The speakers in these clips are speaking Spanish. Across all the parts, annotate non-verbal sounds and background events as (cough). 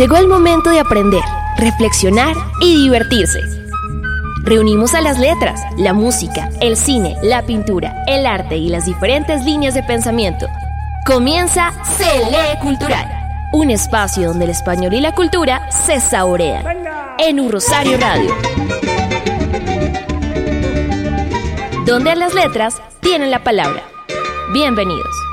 Llegó el momento de aprender, reflexionar y divertirse. Reunimos a las letras, la música, el cine, la pintura, el arte y las diferentes líneas de pensamiento. Comienza Se Lee Cultural, un espacio donde el español y la cultura se saborean. En un Rosario Radio. Donde las letras tienen la palabra. Bienvenidos.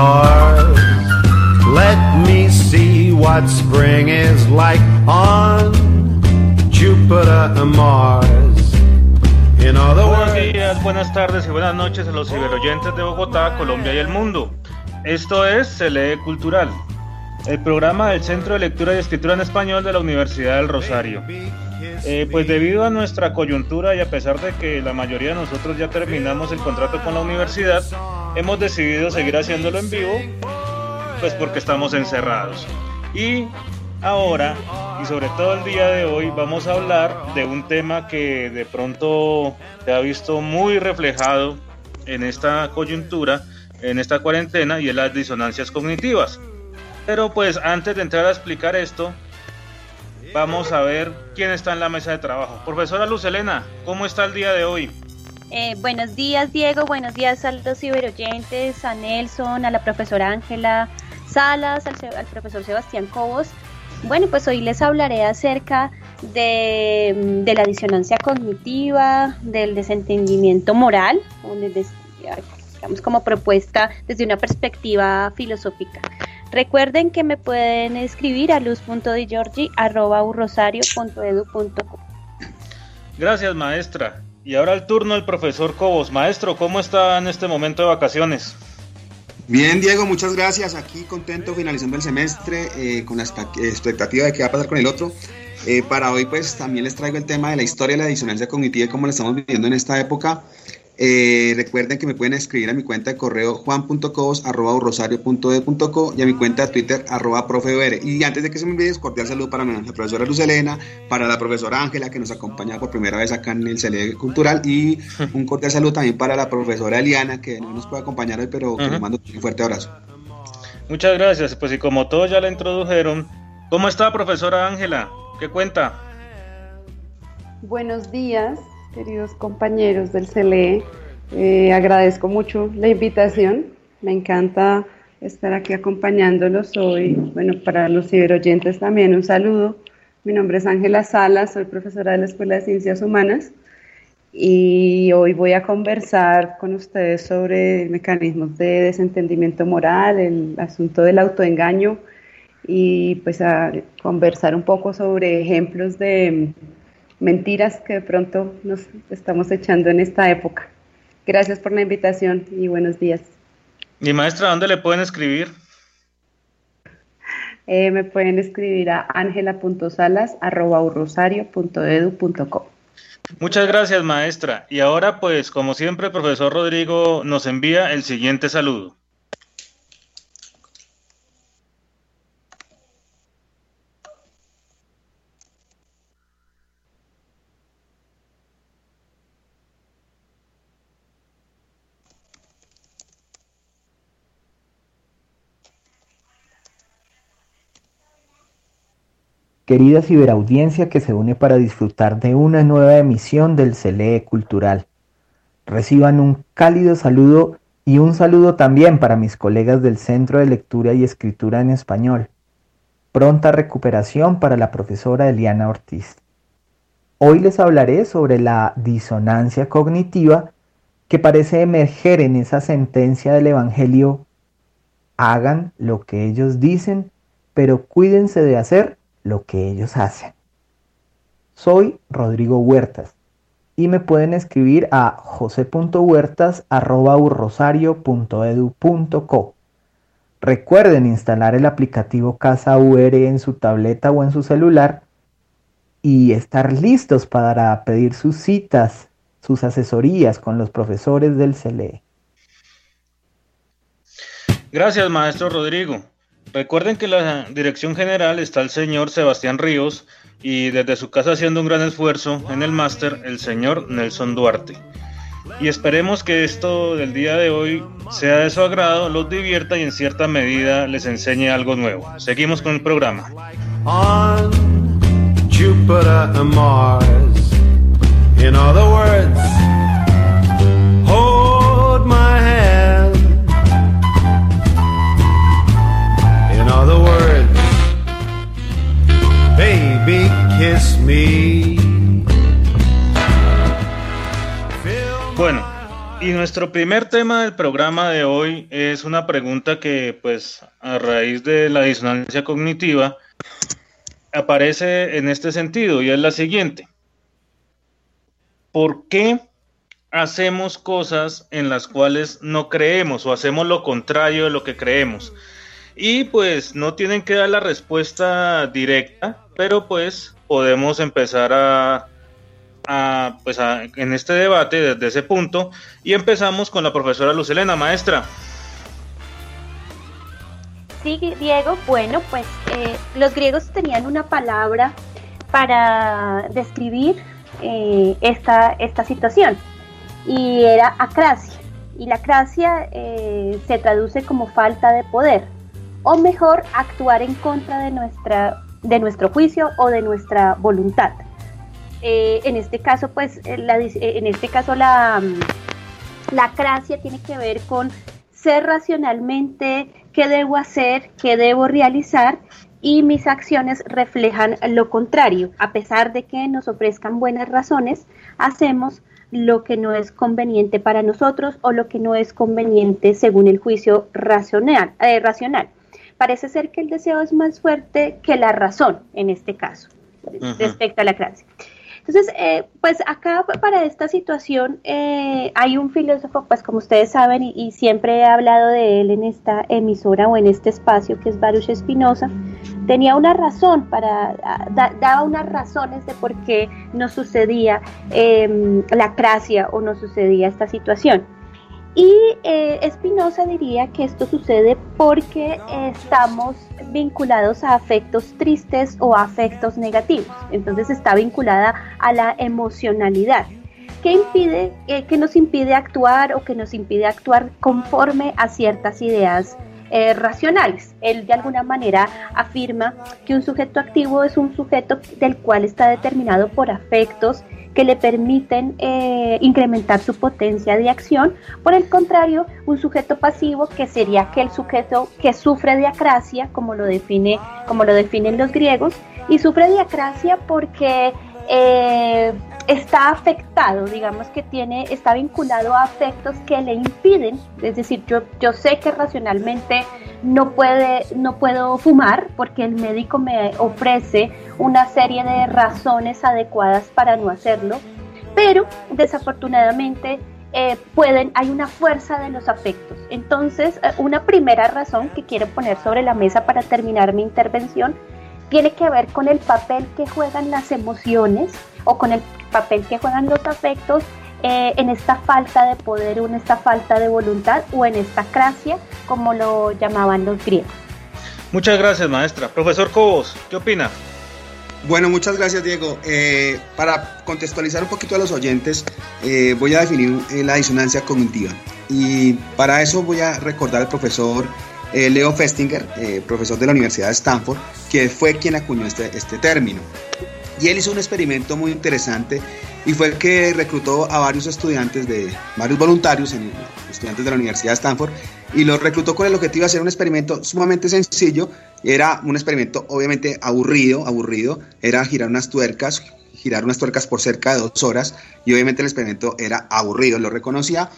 Stars. Let me see what spring is like on Jupiter and Mars. In other Buenos días, buenas tardes y buenas noches a los ciberoyentes de Bogotá, Colombia y el mundo. Esto es Se Lee Cultural, el programa del Centro de Lectura y Escritura en Español de la Universidad del Rosario. Eh, pues debido a nuestra coyuntura y a pesar de que la mayoría de nosotros ya terminamos el contrato con la universidad, hemos decidido seguir haciéndolo en vivo, pues porque estamos encerrados. Y ahora, y sobre todo el día de hoy, vamos a hablar de un tema que de pronto se ha visto muy reflejado en esta coyuntura, en esta cuarentena, y es las disonancias cognitivas. Pero pues antes de entrar a explicar esto, vamos a ver quién está en la mesa de trabajo. Profesora Luz Elena, ¿cómo está el día de hoy? Eh, buenos días, Diego. Buenos días a los ciberoyentes, a Nelson, a la profesora Ángela Salas, al, profesor Sebastián Cobos. Bueno, pues hoy les hablaré acerca de, mm, la disonancia cognitiva, del desentendimiento moral, digamos como propuesta desde una perspectiva filosófica. Recuerden que me pueden escribir a luz.digiorgi.urrosario.edu.co. Gracias, maestra. Y ahora el turno del profesor Cobos. Maestro, ¿cómo está en este momento de vacaciones? Bien, Diego, muchas gracias. Aquí contento finalizando el semestre eh, con la expect- expectativa de qué va a pasar con el otro. Eh, para hoy, pues también les traigo el tema de la historia de la disonancia cognitiva y cómo la estamos viviendo en esta época. Eh, recuerden que me pueden escribir a mi cuenta de correo juan.cobos.rosario.de.co y a mi cuenta de Twitter arroba. Y antes de que se me olvide, cordial saludo para mi- la profesora Luz Elena, para la profesora Ángela que nos acompaña por primera vez acá en el CLE Cultural y (laughs) un cordial saludo también para la profesora Eliana que no nos puede acompañar hoy, pero que le mando un fuerte abrazo. Muchas gracias. Pues y como todos ya la introdujeron, ¿cómo está, profesora Ángela? ¿Qué cuenta? Buenos días, queridos compañeros del CLE. Eh, agradezco mucho la invitación. Me encanta estar aquí acompañándolos hoy. Bueno, para los ciberoyentes también un saludo. Mi nombre es Ángela Salas, soy profesora de la Escuela de Ciencias Humanas y hoy voy a conversar con ustedes sobre mecanismos de desentendimiento moral, el asunto del autoengaño y pues a conversar un poco sobre ejemplos de mentiras que de pronto nos estamos echando en esta época. Gracias por la invitación y buenos días. Y maestra, ¿dónde le pueden escribir? Eh, me pueden escribir a angela.salas.urrosario.edu.co. Muchas gracias, maestra. Y ahora, pues, como siempre, el profesor Rodrigo nos envía el siguiente saludo. Querida ciberaudiencia que se une para disfrutar de una nueva emisión del CLE Cultural. Reciban un cálido saludo y un saludo también para mis colegas del Centro de Lectura y Escritura en Español. Pronta recuperación para la profesora Eliana Ortiz. Hoy les hablaré sobre la disonancia cognitiva que parece emerger en esa sentencia del Evangelio, hagan lo que ellos dicen, pero cuídense de hacer lo que ellos hacen. Soy Rodrigo Huertas y me pueden escribir a jose.huertas.urrosario.edu.co. Recuerden instalar el aplicativo Casa UR en su tableta o en su celular y estar listos para pedir sus citas, sus asesorías con los profesores del CLE. Gracias, maestro Rodrigo. Recuerden que la dirección general está el señor Sebastián Ríos y desde su casa haciendo un gran esfuerzo en el máster el señor Nelson Duarte. Y esperemos que esto del día de hoy sea de su agrado, los divierta y en cierta medida les enseñe algo nuevo. Seguimos con el programa. on Jupiter and Mars. In other words, Bueno, y nuestro primer tema del programa de hoy es una pregunta que, pues, a raíz de la disonancia cognitiva, aparece en este sentido y es la siguiente. ¿Por qué hacemos cosas en las cuales no creemos o hacemos lo contrario de lo que creemos? Y pues no tienen que dar la respuesta directa, pero pues podemos empezar a, pues a- en este debate desde ese punto y empezamos con la profesora Lucelena, maestra. Sí, Diego, bueno, pues eh, los griegos tenían una palabra para describir eh, esta, esta situación y era acracia. Y la acracia eh, se traduce como falta de poder, o mejor, actuar en contra de, nuestra, de nuestro juicio o de nuestra voluntad. Eh, en este caso, pues, eh, la eh, en este caso la, mm, la tiene que ver con ser racionalmente qué debo hacer, qué debo realizar y mis acciones reflejan lo contrario. A pesar de que nos ofrezcan buenas razones, hacemos lo que no es conveniente para nosotros o lo que no es conveniente según el juicio racional. racional. Parece ser que el deseo es más fuerte que la razón en este caso, respecto a la clase. Entonces, eh, pues acá para esta situación eh, hay un filósofo, pues como ustedes saben, y, y siempre he hablado de él en esta emisora o en este espacio, que es Baruch Espinosa, tenía una razón para, da- daba unas razones de por qué nos sucedía eh, la cracia o nos sucedía esta situación. Y eh, Espinosa diría que esto sucede porque estamos vinculados a afectos tristes o afectos negativos. Entonces está vinculada a la emocionalidad. que impide, eh, que nos impide actuar o que nos impide actuar conforme a ciertas ideas eh, racionales. Él de alguna manera afirma que un sujeto activo es un sujeto del cual está determinado por afectos que le permiten eh, incrementar su potencia de acción. Por el contrario, un sujeto pasivo que sería aquel sujeto que sufre de acracia, como lo define, como lo definen los griegos, y sufre de acracia porque eh, está afectado, digamos que tiene, está vinculado a afectos que le impiden, es decir, yo, yo sé que racionalmente no, puede, no puedo fumar porque el médico me ofrece una serie de razones adecuadas para no hacerlo, pero desafortunadamente eh, pueden, hay una fuerza de los afectos. Entonces, eh, una primera razón que quiero poner sobre la mesa para terminar mi intervención tiene que ver con el papel que juegan las emociones o con el papel que juegan los afectos eh, en esta falta de poder o en esta falta de voluntad o en esta cracia, como lo llamaban los griegos. Muchas gracias, maestra. Profesor Cobos, ¿qué opina? Bueno, muchas gracias, Diego. Eh, para contextualizar un poquito a los oyentes, eh, voy a definir eh, la disonancia cognitiva. Y para eso voy a recordar al profesor eh, Leo Festinger, eh, profesor de la Universidad de Stanford, que fue quien acuñó este, este término. Y él hizo un experimento muy interesante y fue que reclutó a varios estudiantes, de varios voluntarios, en, estudiantes de la Universidad de Stanford, y los reclutó con el objetivo de hacer un experimento sumamente sencillo. Era un experimento obviamente aburrido, aburrido, era girar unas tuercas, girar unas tuercas por cerca de dos horas, y obviamente el experimento era aburrido, lo reconocía,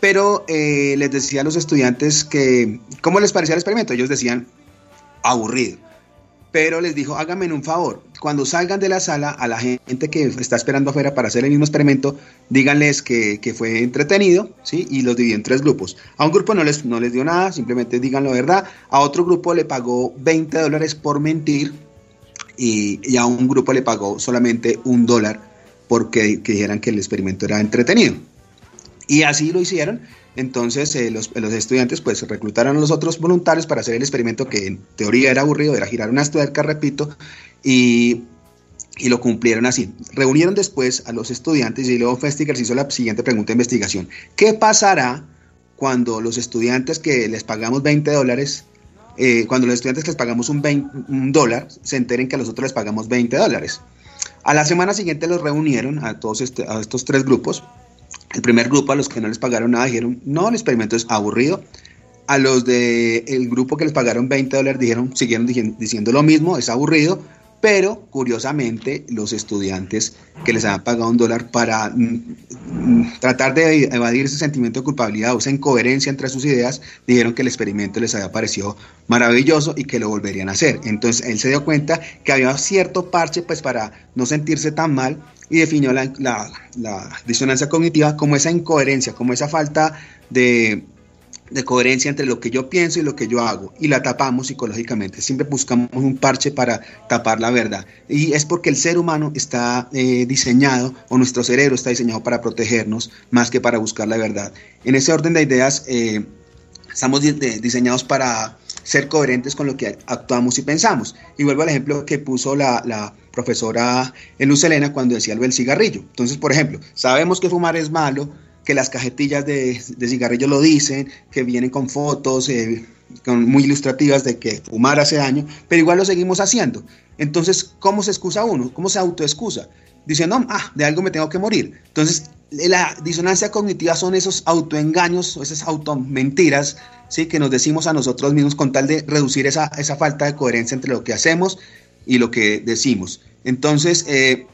pero eh, les decía a los estudiantes que, ¿cómo les parecía el experimento? Ellos decían, aburrido. Pero les dijo, háganme un favor, cuando salgan de la sala, a la gente que está esperando afuera para hacer el mismo experimento, díganles que, fue entretenido, ¿sí? Y los dividió en tres grupos. A un grupo no les, no les dio nada, simplemente digan la verdad. A otro grupo le pagó 20 dólares por mentir y, y a un grupo le pagó solamente un dólar porque que dijeran que el experimento era entretenido. Y así lo hicieron. Entonces eh, los, estudiantes pues reclutaron a los otros voluntarios para hacer el experimento que en teoría era aburrido, era girar una tuercas, repito, y, lo cumplieron así. Reunieron después a los estudiantes y luego Festigers hizo la siguiente pregunta de investigación. ¿Qué pasará cuando los estudiantes que les pagamos 20 dólares, eh, cuando los estudiantes que les pagamos un, un dólar, se enteren que a los otros les pagamos 20 dólares? A la semana siguiente los reunieron a todos este, a estos tres grupos. El primer grupo, a los que no les pagaron nada, dijeron, no, el experimento es aburrido. A los del grupo que les pagaron 20 dólares dijeron, siguieron diciendo lo mismo, es aburrido pero curiosamente los estudiantes que les habían pagado un dólar para mm, mm, tratar de evadir ese sentimiento de culpabilidad o esa incoherencia entre sus ideas, dijeron que el experimento les había parecido maravilloso y que lo volverían a hacer. Entonces él se dio cuenta que había cierto parche pues para no sentirse tan mal y definió la, la disonancia cognitiva como esa incoherencia, como esa falta de de coherencia entre lo que yo pienso y lo que yo hago y la tapamos psicológicamente. Siempre buscamos un parche para tapar la verdad. Y es porque el ser humano está eh, diseñado, o nuestro cerebro está diseñado para protegernos más que para buscar la verdad. En ese orden de ideas, eh, estamos diseñados para ser coherentes con lo que actuamos y pensamos. Y vuelvo al ejemplo que puso la, la profesora Luz Elena cuando decía lo del cigarrillo. Entonces, por ejemplo, sabemos que fumar es malo, que las cajetillas de, de cigarrillos lo dicen, que vienen con fotos eh, muy ilustrativas de que fumar hace daño, pero igual lo seguimos haciendo. Entonces, ¿cómo se excusa uno? ¿Cómo se autoexcusa? Diciendo, ah, de algo me tengo que morir. Entonces, la disonancia cognitiva son esos autoengaños, esas automentiras, ¿sí? que nos decimos a nosotros mismos con tal de reducir esa, esa falta de coherencia entre lo que hacemos y lo que decimos. Entonces, eh,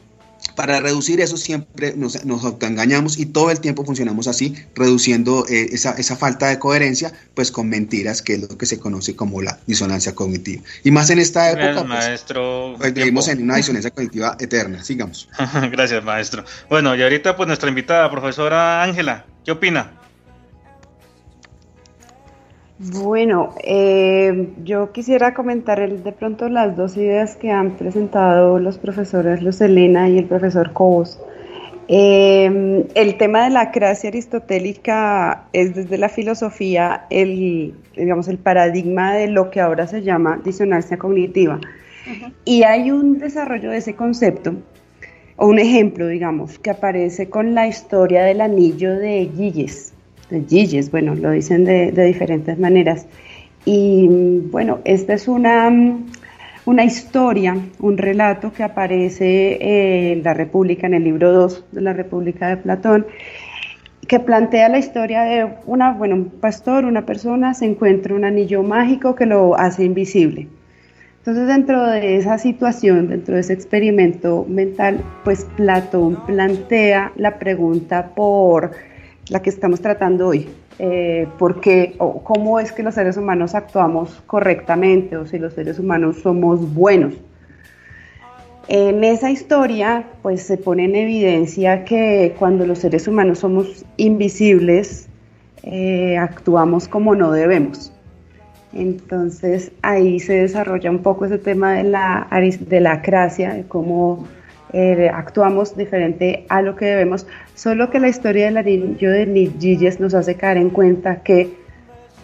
para reducir eso siempre nos, nos autoengañamos y todo el tiempo funcionamos así, reduciendo eh, esa, esa, falta de coherencia, pues con mentiras, que es lo que se conoce como la disonancia cognitiva. Y más en esta época, pues, maestro, pues, vivimos en una disonancia cognitiva eterna. Sigamos. (laughs) Gracias, maestro. Bueno, y ahorita pues nuestra invitada, profesora Ángela, ¿qué opina? Bueno, eh, yo quisiera comentar el, de pronto las dos ideas que han presentado los profesores Luz Elena y el profesor Cobos. Eh, el tema de la cracia aristotélica es desde la filosofía el, digamos, el paradigma de lo que ahora se llama disonancia cognitiva. Y hay un desarrollo de ese concepto, o un ejemplo, digamos, que aparece con la historia del anillo de Gilles de bueno, lo dicen de, diferentes maneras. Y bueno, esta es una, una historia, un relato que aparece en la República, en el libro 2 de la República de Platón, que plantea la historia de una, bueno, un pastor, una persona, se encuentra un anillo mágico que lo hace invisible. Entonces, dentro de esa situación, dentro de ese experimento mental, pues Platón plantea la pregunta por la que estamos tratando hoy. Eh, porque o cómo es que los seres humanos actuamos correctamente o si los seres humanos somos buenos. En esa historia, pues se pone en evidencia que cuando los seres humanos somos invisibles, eh, actuamos como no debemos. Entonces ahí se desarrolla un poco ese tema de la, de la acracia, de cómo eh, actuamos diferente a lo que debemos, solo que la historia del anillo de Nidjilles nos hace caer en cuenta que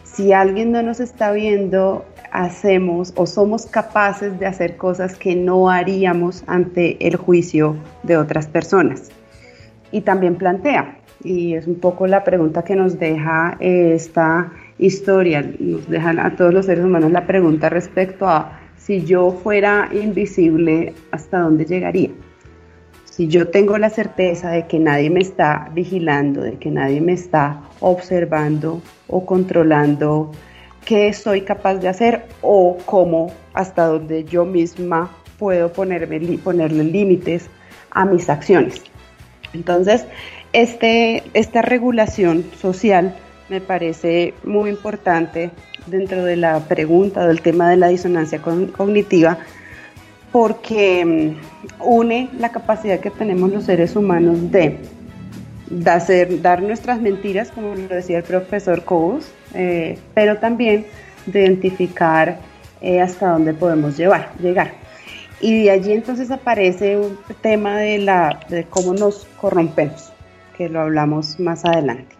si alguien no nos está viendo, hacemos o somos capaces de hacer cosas que no haríamos ante el juicio de otras personas. Y también plantea, y es un poco la pregunta que nos deja esta historia, nos dejan a todos los seres humanos la pregunta respecto a si yo fuera invisible, ¿hasta dónde llegaría? Si yo tengo la certeza de que nadie me está vigilando, de que nadie me está observando o controlando qué soy capaz de hacer o cómo, hasta donde yo misma puedo ponerme, ponerle límites a mis acciones. Entonces, este, esta regulación social me parece muy importante dentro de la pregunta del tema de la disonancia cognitiva porque mm, une la capacidad que tenemos los seres humanos de, hacer, dar nuestras mentiras, como lo decía el profesor Cobos, eh, pero también de identificar eh, hasta dónde podemos llevar, llegar. Y de allí entonces aparece un tema de, la, de cómo nos corrompemos, que lo hablamos más adelante.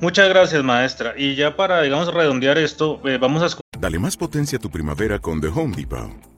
Muchas gracias, maestra. Y ya para, digamos, redondear esto, eh, vamos a... Dale más potencia a tu primavera con The Home Depot.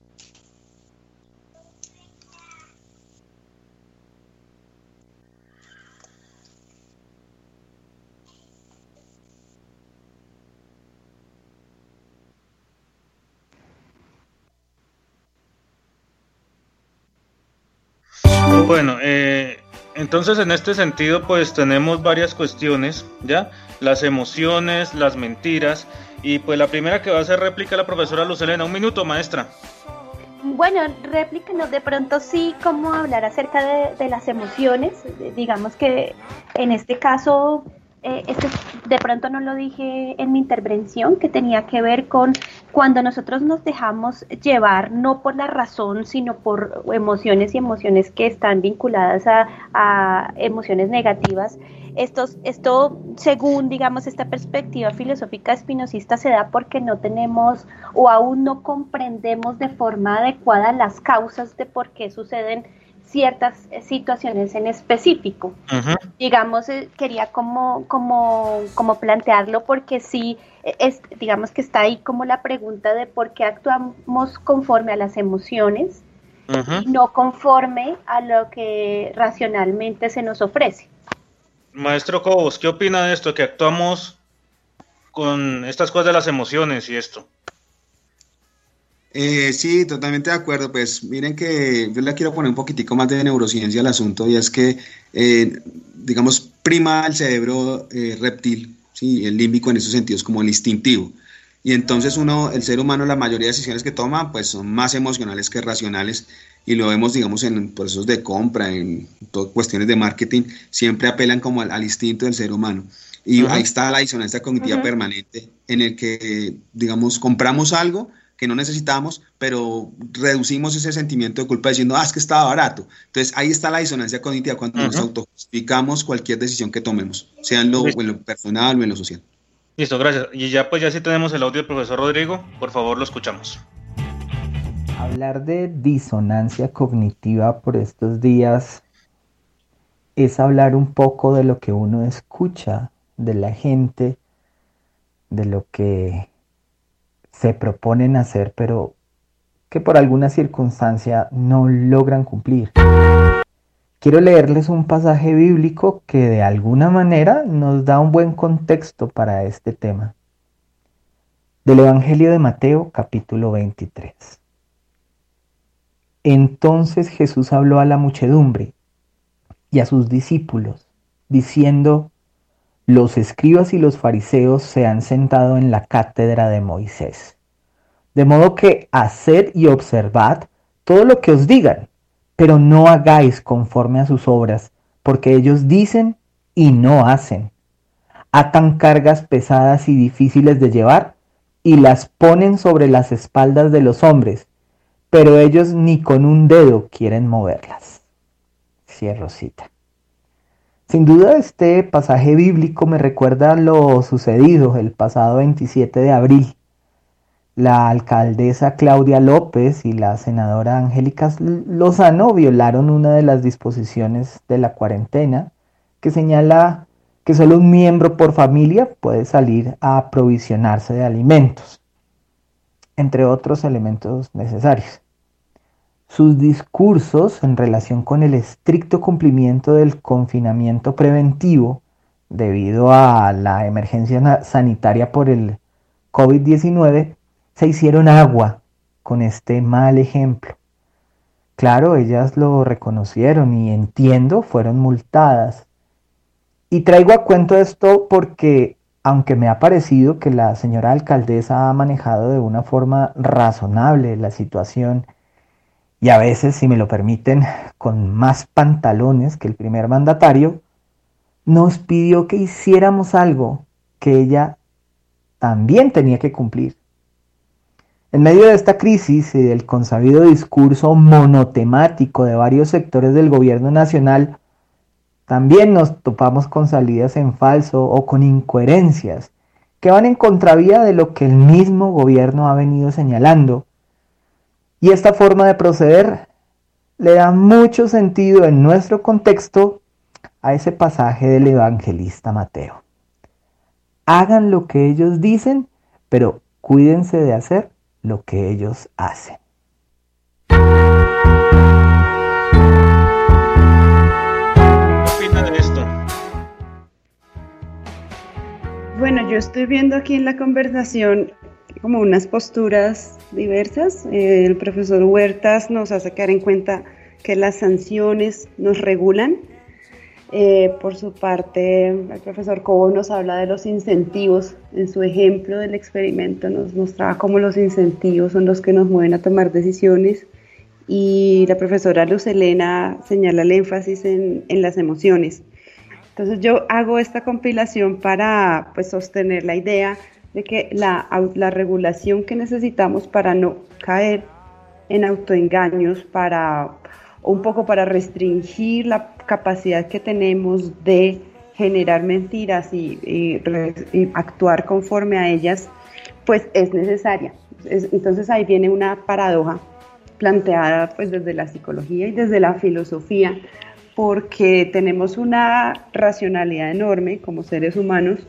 Bueno, eh, entonces en este sentido pues tenemos varias cuestiones, ¿ya? Las emociones, las mentiras y pues la primera que va a hacer réplica la profesora Lucelena. Un minuto, maestra. Bueno, réplica de pronto sí, cómo hablar acerca de las emociones. Digamos que en este caso eh, de pronto no lo dije en mi intervención, que tenía que ver con cuando nosotros nos dejamos llevar, no por la razón, sino por emociones y emociones que están vinculadas a, emociones negativas. Estos, esto, según, digamos, esta perspectiva filosófica espinosista, se da porque no tenemos o aún no comprendemos de forma adecuada las causas de por qué suceden ciertas situaciones en específico. Digamos, eh, quería como, como, como plantearlo porque sí, eh, es, digamos que está ahí como la pregunta de por qué actuamos conforme a las emociones y no conforme a lo que racionalmente se nos ofrece. Maestro Cobos, ¿qué opina de esto? Que actuamos con estas cosas de las emociones y esto. Eh, sí, totalmente de acuerdo. Pues miren que yo le quiero poner un poquitico más de neurociencia al asunto y es que, eh, digamos, prima el cerebro eh, reptil, ¿sí? el límbico en esos sentidos como el instintivo. Y entonces uno, el ser humano, la mayoría de decisiones que toma, pues son más emocionales que racionales y lo vemos, digamos, en procesos de compra, en cuestiones de marketing, siempre apelan como al, instinto del ser humano. Y ahí está la disonancia cognitiva permanente en el que, digamos, compramos algo que no necesitamos, pero reducimos ese sentimiento de culpa diciendo, ah, es que estaba barato. Entonces ahí está la disonancia cognitiva cuando nos autojustificamos cualquier decisión que tomemos, sea en lo, personal o en lo social. Listo, gracias. Y ya pues ya sí tenemos el audio del profesor Rodrigo, por favor lo escuchamos. Hablar de disonancia cognitiva por estos días es hablar un poco de lo que uno escucha de la gente, de lo que se proponen hacer, pero que por alguna circunstancia no logran cumplir. Quiero leerles un pasaje bíblico que de alguna manera nos da un buen contexto para este tema. Del Evangelio de Mateo capítulo 23. Entonces Jesús habló a la muchedumbre y a sus discípulos, diciendo, los escribas y los fariseos se han sentado en la cátedra de Moisés. De modo que haced y observad todo lo que os digan, pero no hagáis conforme a sus obras, porque ellos dicen y no hacen. Atan cargas pesadas y difíciles de llevar y las ponen sobre las espaldas de los hombres, pero ellos ni con un dedo quieren moverlas. Cierro cita. Sin duda este pasaje bíblico me recuerda lo sucedido el pasado 27 de abril. La alcaldesa Claudia López y la senadora Angélica Lozano violaron una de las disposiciones de la cuarentena que señala que solo un miembro por familia puede salir a aprovisionarse de alimentos, entre otros elementos necesarios. Sus discursos en relación con el estricto cumplimiento del confinamiento preventivo debido a la emergencia sanitaria por el COVID-19 se hicieron agua con este mal ejemplo. Claro, ellas lo reconocieron y entiendo, fueron multadas. Y traigo a cuento esto porque, aunque me ha parecido que la señora alcaldesa ha manejado de una forma razonable la situación, y a veces, si me lo permiten, con más pantalones que el primer mandatario, nos pidió que hiciéramos algo que ella también tenía que cumplir. En medio de esta crisis y del consabido discurso monotemático de varios sectores del gobierno nacional, también nos topamos con salidas en falso o con incoherencias que van en contravía de lo que el mismo gobierno ha venido señalando y esta forma de proceder le da mucho sentido en nuestro contexto a ese pasaje del evangelista Mateo. Hagan lo que ellos dicen, pero cuídense de hacer lo que ellos hacen. ¿Qué de esto? Bueno, yo estoy viendo aquí en la conversación como unas posturas diversas. Eh, el profesor Huertas nos hace caer en cuenta que las sanciones nos regulan. Eh, por su parte, el profesor Cobo nos habla de los incentivos. En su ejemplo del experimento nos mostraba cómo los incentivos son los que nos mueven a tomar decisiones. Y la profesora Luz Elena señala el énfasis en, en las emociones. Entonces yo hago esta compilación para pues, sostener la idea de que la, la regulación que necesitamos para no caer en autoengaños, para un poco para restringir la capacidad que tenemos de generar mentiras y, actuar conforme a ellas, pues es necesaria. entonces ahí viene una paradoja planteada pues desde la psicología y desde la filosofía, porque tenemos una racionalidad enorme como seres humanos,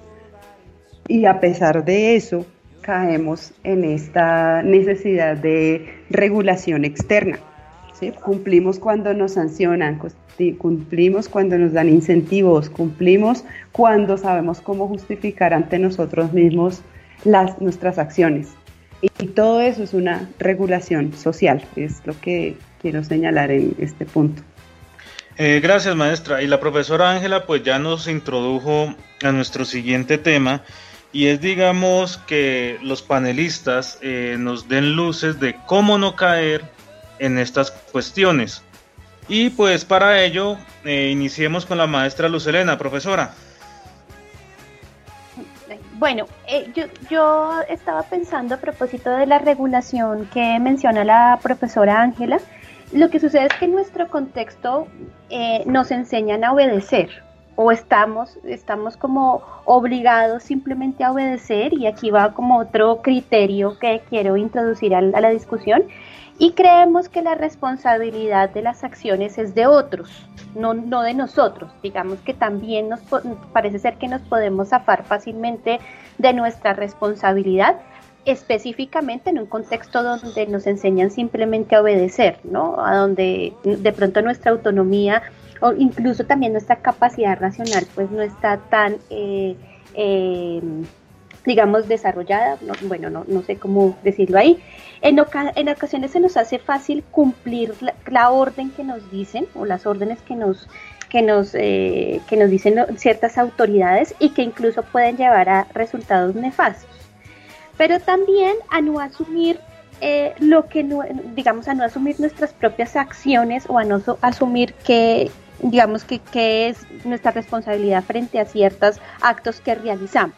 y a pesar de eso caemos en esta necesidad de regulación externa. Cumplimos cuando nos sancionan, cumplimos cuando nos dan incentivos, cumplimos cuando sabemos cómo justificar ante nosotros mismos las, nuestras acciones. Y, todo eso es una regulación social, es lo que quiero señalar en este punto. Eh, gracias maestra. Y la profesora Ángela pues ya nos introdujo a nuestro siguiente tema y es digamos que los panelistas eh, nos den luces de cómo no caer en estas cuestiones. Y pues para ello eh, iniciemos con la maestra Luz Elena, profesora. Bueno, eh, yo, yo estaba pensando a propósito de la regulación que menciona la profesora Ángela. Lo que sucede es que en nuestro contexto nos enseñan a obedecer, o estamos, estamos como obligados simplemente a obedecer y aquí va como otro criterio que quiero introducir a, la discusión y creemos que la responsabilidad de las acciones es de otros, no, no de nosotros. Digamos que también nos parece ser que nos podemos zafar fácilmente de nuestra responsabilidad, específicamente en un contexto donde nos enseñan simplemente a obedecer, ¿no? A donde de pronto nuestra autonomía o incluso también nuestra capacidad racional pues no está tan, eh, eh, digamos, desarrollada, bueno, no, sé cómo decirlo ahí. En, ocasiones se nos hace fácil cumplir la, orden que nos dicen o las órdenes que nos, que nos, eh, que nos dicen ciertas autoridades y que incluso pueden llevar a resultados nefastos. Pero también a no asumir lo que, digamos, a no asumir nuestras propias acciones o a no asumir que, digamos que, es nuestra responsabilidad frente a ciertos actos que realizamos.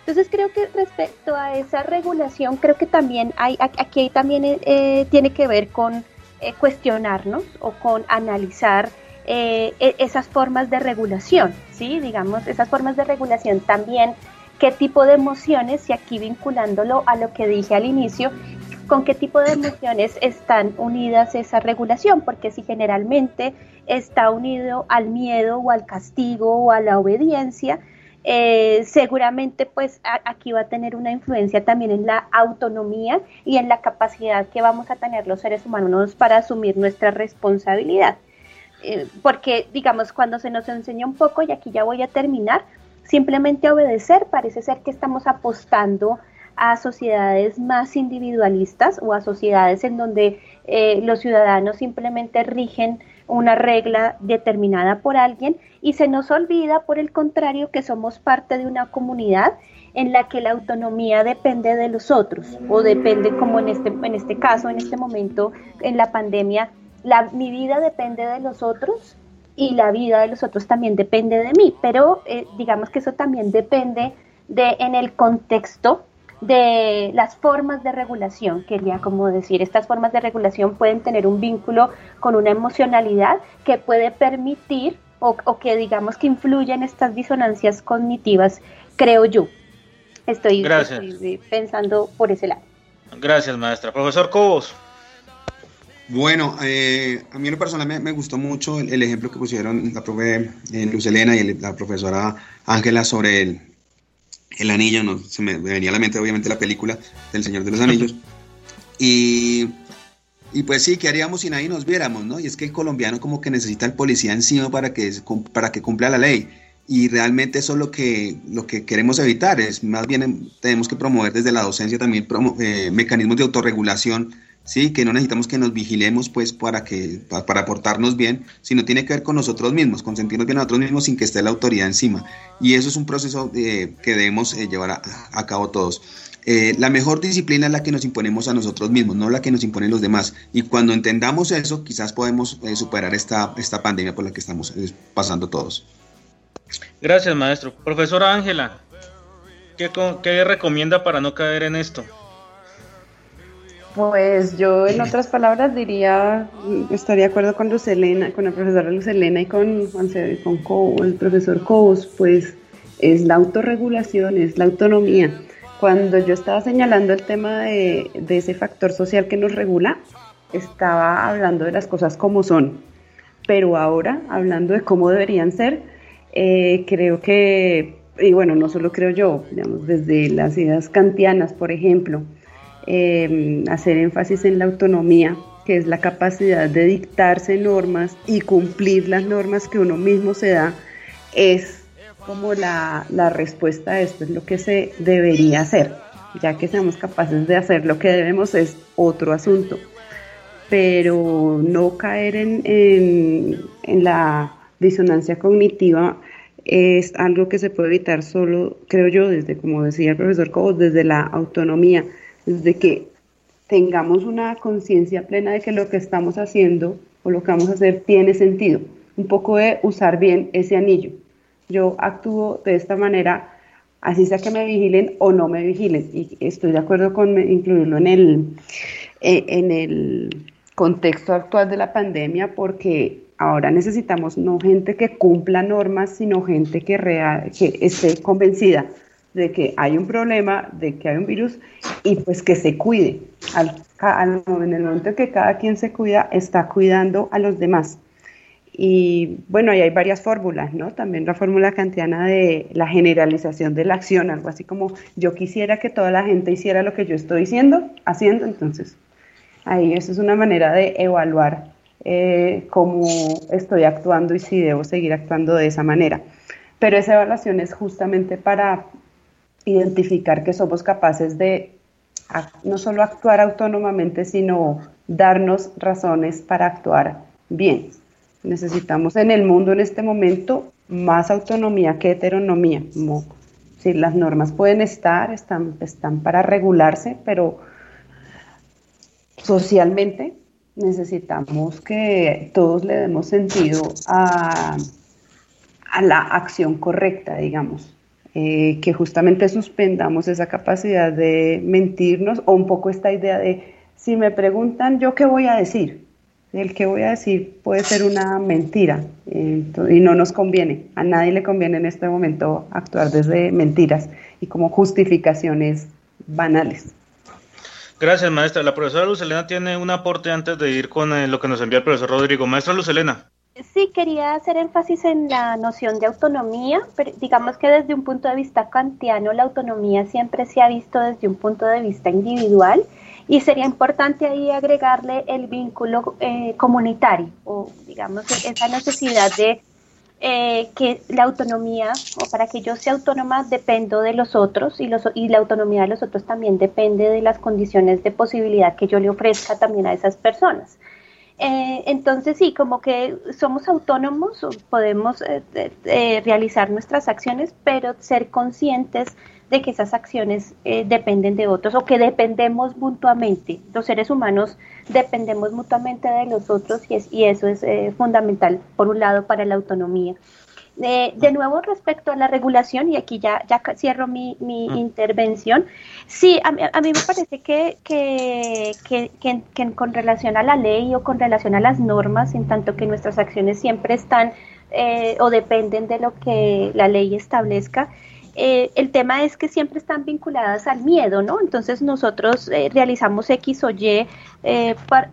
Entonces creo que respecto a esa regulación, creo que también hay, aquí también eh, tiene que ver con eh, cuestionarnos o con analizar eh, e, esas formas de regulación, ¿sí? Digamos, esas formas de regulación también, qué tipo de emociones, y aquí vinculándolo a lo que dije al inicio, con qué tipo de emociones están unidas esa regulación, porque si generalmente está unido al miedo o al castigo o a la obediencia, eh, seguramente pues aquí va a tener una influencia también en la autonomía y en la capacidad que vamos a tener los seres humanos para asumir nuestra responsabilidad. Eh, porque digamos, cuando se nos enseña un poco, y aquí ya voy a terminar, simplemente obedecer, parece ser que estamos apostando a sociedades más individualistas o a sociedades en donde eh, los ciudadanos simplemente rigen una regla determinada por alguien y se nos olvida, por el contrario, que somos parte de una comunidad en la que la autonomía depende de los otros o depende, como en este, en este caso, en este momento, en la pandemia, la, mi vida depende de los otros y la vida de los otros también depende de mí, pero eh, digamos que eso también depende de en el contexto de las formas de regulación, quería como decir, estas formas de regulación pueden tener un vínculo con una emocionalidad que puede permitir o, que digamos que influye en estas disonancias cognitivas, creo yo. Estoy, pensando por ese lado. Gracias, maestra. Profesor Cobos. Bueno, eh, a mí en lo personal me, gustó mucho el, ejemplo que pusieron la profe eh, Luz Elena y la profesora Ángela sobre el, el anillo, no, se me, venía a la mente obviamente la película del Señor de los Anillos. Y, y pues sí, ¿qué haríamos si nadie nos viéramos? ¿no? Y es que el colombiano como que necesita el policía encima para que, para que cumpla la ley. Y realmente eso es lo que, lo que queremos evitar. Es más bien tenemos que promover desde la docencia también eh, mecanismos de autorregulación ¿sí? que no necesitamos que nos vigilemos pues para, que, para portarnos bien, sino tiene que ver con nosotros mismos, con sentirnos bien a nosotros mismos sin que esté la autoridad encima. Y eso es un proceso eh, que debemos eh, llevar a, cabo todos. Eh, la mejor disciplina es la que nos imponemos a nosotros mismos, no la que nos imponen los demás. Y cuando entendamos eso, quizás podemos superar esta, esta pandemia por la que estamos pasando todos. Gracias, maestro. Profesora Ángela, ¿qué, ¿qué recomienda para no caer en esto? Pues yo, en otras palabras, diría, estaría de acuerdo con Luz Elena, con la profesora Luz Elena y con, con el profesor Cobos, pues es la autorregulación, es la autonomía. Cuando yo estaba señalando el tema de, ese factor social que nos regula, estaba hablando de las cosas como son, pero ahora, hablando de cómo deberían ser, eh, creo que, y bueno, no solo creo yo, digamos, desde las ideas kantianas, por ejemplo, Em, hacer énfasis en la autonomía, que es la capacidad de dictarse normas y cumplir las normas que uno mismo se da, es como la, la respuesta a esto, es lo que se debería hacer. Ya que seamos capaces de hacer lo que debemos es otro asunto, pero no caer en, en, en la disonancia cognitiva es algo que se puede evitar solo, creo yo, desde, como decía el profesor Cobos, desde la autonomía desde que tengamos una conciencia plena de que lo que estamos haciendo o lo que vamos a hacer tiene sentido. Un poco de usar bien ese anillo. Yo actúo de esta manera, así sea que me vigilen o no me vigilen. Y estoy de acuerdo con incluirlo en el, eh, en el contexto actual de la pandemia porque ahora necesitamos no gente que cumpla normas, sino gente que, real, que esté convencida de que hay un problema, de que hay un virus y pues que se cuide. Al, en el momento en que cada quien se cuida, está cuidando a los demás. Y bueno, ahí hay varias fórmulas, ¿no? También la fórmula kantiana de la generalización de la acción, algo así como yo quisiera que toda la gente hiciera lo que yo estoy diciendo, haciendo, entonces ahí eso es una manera de evaluar eh, cómo estoy actuando y si debo seguir actuando de esa manera. Pero esa evaluación es justamente para identificar que somos capaces de no solo actuar autónomamente, sino darnos razones para actuar bien. Necesitamos en el mundo en este momento más autonomía que heteronomía. si las normas pueden estar, están, están para regularse, pero socialmente necesitamos que todos le demos sentido a, a la acción correcta, digamos. Eh, que justamente suspendamos esa capacidad de mentirnos o un poco esta idea de si me preguntan yo qué voy a decir, el que voy a decir puede ser una mentira y no nos conviene, a nadie le conviene en este momento actuar desde mentiras y como justificaciones banales. Gracias, maestra. La profesora Lucelena tiene un aporte antes de ir con eh, lo que nos envía el profesor Rodrigo. Maestra Lucelena. Sí, quería hacer énfasis en la noción de autonomía, pero digamos que desde un punto de vista kantiano la autonomía siempre se ha visto desde un punto de vista individual y sería importante ahí agregarle el vínculo eh, comunitario o digamos esa necesidad de eh, que la autonomía o para que yo sea autónoma dependo de los otros y, los, y la autonomía de los otros también depende de las condiciones de posibilidad que yo le ofrezca también a esas personas. Eh, entonces sí, como que somos autónomos, podemos eh, eh, realizar nuestras acciones, pero ser conscientes de que esas acciones dependen de otros o que dependemos mutuamente. Los seres humanos dependemos mutuamente de los otros y, y eso es fundamental, por un lado, para la autonomía. De nuevo, respecto a la regulación, y aquí ya, ya cierro mi, mi intervención, Sí, a, a, mí me parece que, que, que, con relación a la ley o con relación a las normas, en tanto que nuestras acciones siempre están eh, o dependen de lo que la ley establezca, eh, el tema es que siempre están vinculadas al miedo, ¿no? Entonces nosotros eh, realizamos X o Y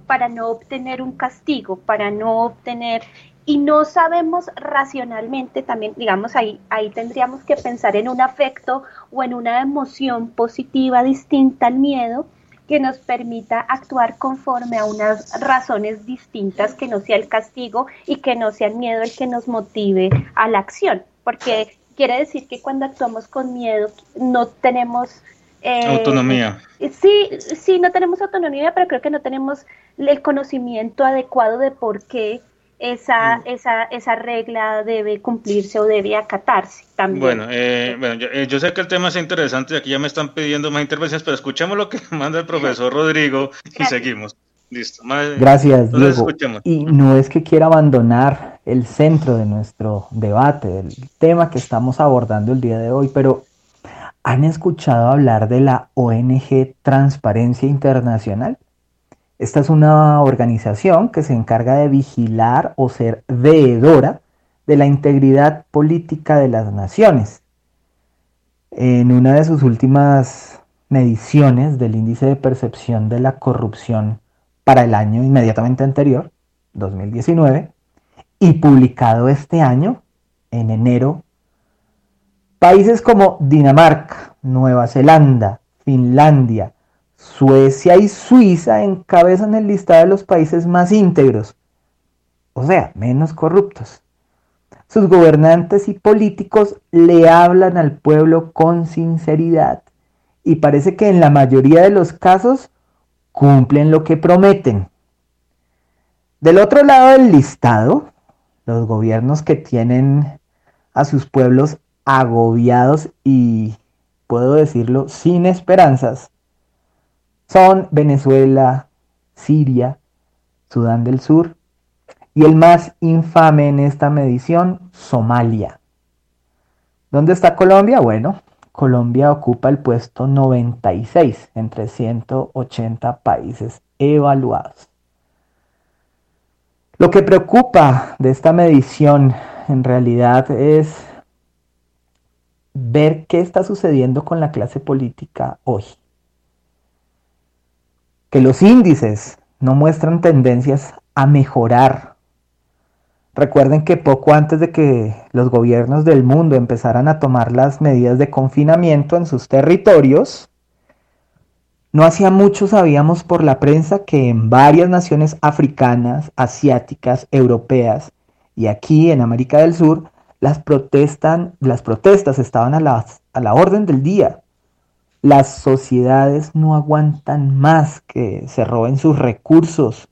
para no obtener un castigo, para no obtener y no sabemos racionalmente también, digamos, ahí, ahí tendríamos que pensar en un afecto o en una emoción positiva distinta al miedo que nos permita actuar conforme a unas razones distintas que no sea el castigo y que no sea el miedo el que nos motive a la acción, porque quiere decir que cuando actuamos con miedo no tenemos eh, autonomía. Sí, sí, no tenemos autonomía, pero creo que no tenemos el conocimiento adecuado de por qué esa, esa, esa regla debe cumplirse o debe acatarse también. Bueno, eh, bueno yo, eh, yo, sé que el tema es interesante y aquí ya me están pidiendo más intervenciones, pero escuchemos lo que (laughs) manda el profesor Rodrigo y seguimos. Listo. Gracias, Diego. Y no es que quiera abandonar el centro de nuestro debate, del tema que estamos abordando el día de hoy, pero ¿han escuchado hablar de la ONG Transparencia Internacional? Esta es una organización que se encarga de vigilar o ser veedora de la integridad política de las naciones. En una de sus últimas mediciones del índice de percepción de la corrupción para el año inmediatamente anterior, 2019, y publicado este año, en enero, países como Dinamarca, Nueva Zelanda, Finlandia, Suecia y Suiza encabezan el listado de los países más íntegros, o sea, menos corruptos. Sus gobernantes y políticos le hablan al pueblo con sinceridad y parece que en la mayoría de los casos cumplen lo que prometen. Del otro lado del listado, los gobiernos que tienen a sus pueblos agobiados y, puedo decirlo, sin esperanzas, son Venezuela, Siria, Sudán del Sur y el más infame en esta medición, Somalia. ¿Dónde está Colombia? Bueno, Colombia ocupa el puesto 96 entre 180 países evaluados. Lo que preocupa de esta medición en realidad es ver qué está sucediendo con la clase política hoy que los índices no muestran tendencias a mejorar. Recuerden que poco antes de que los gobiernos del mundo empezaran a tomar las medidas de confinamiento en sus territorios, no hacía mucho sabíamos por la prensa que en varias naciones africanas, asiáticas, europeas y aquí en América del Sur, las, protestas estaban a la orden del día. Las sociedades no aguantan más que se roben sus recursos,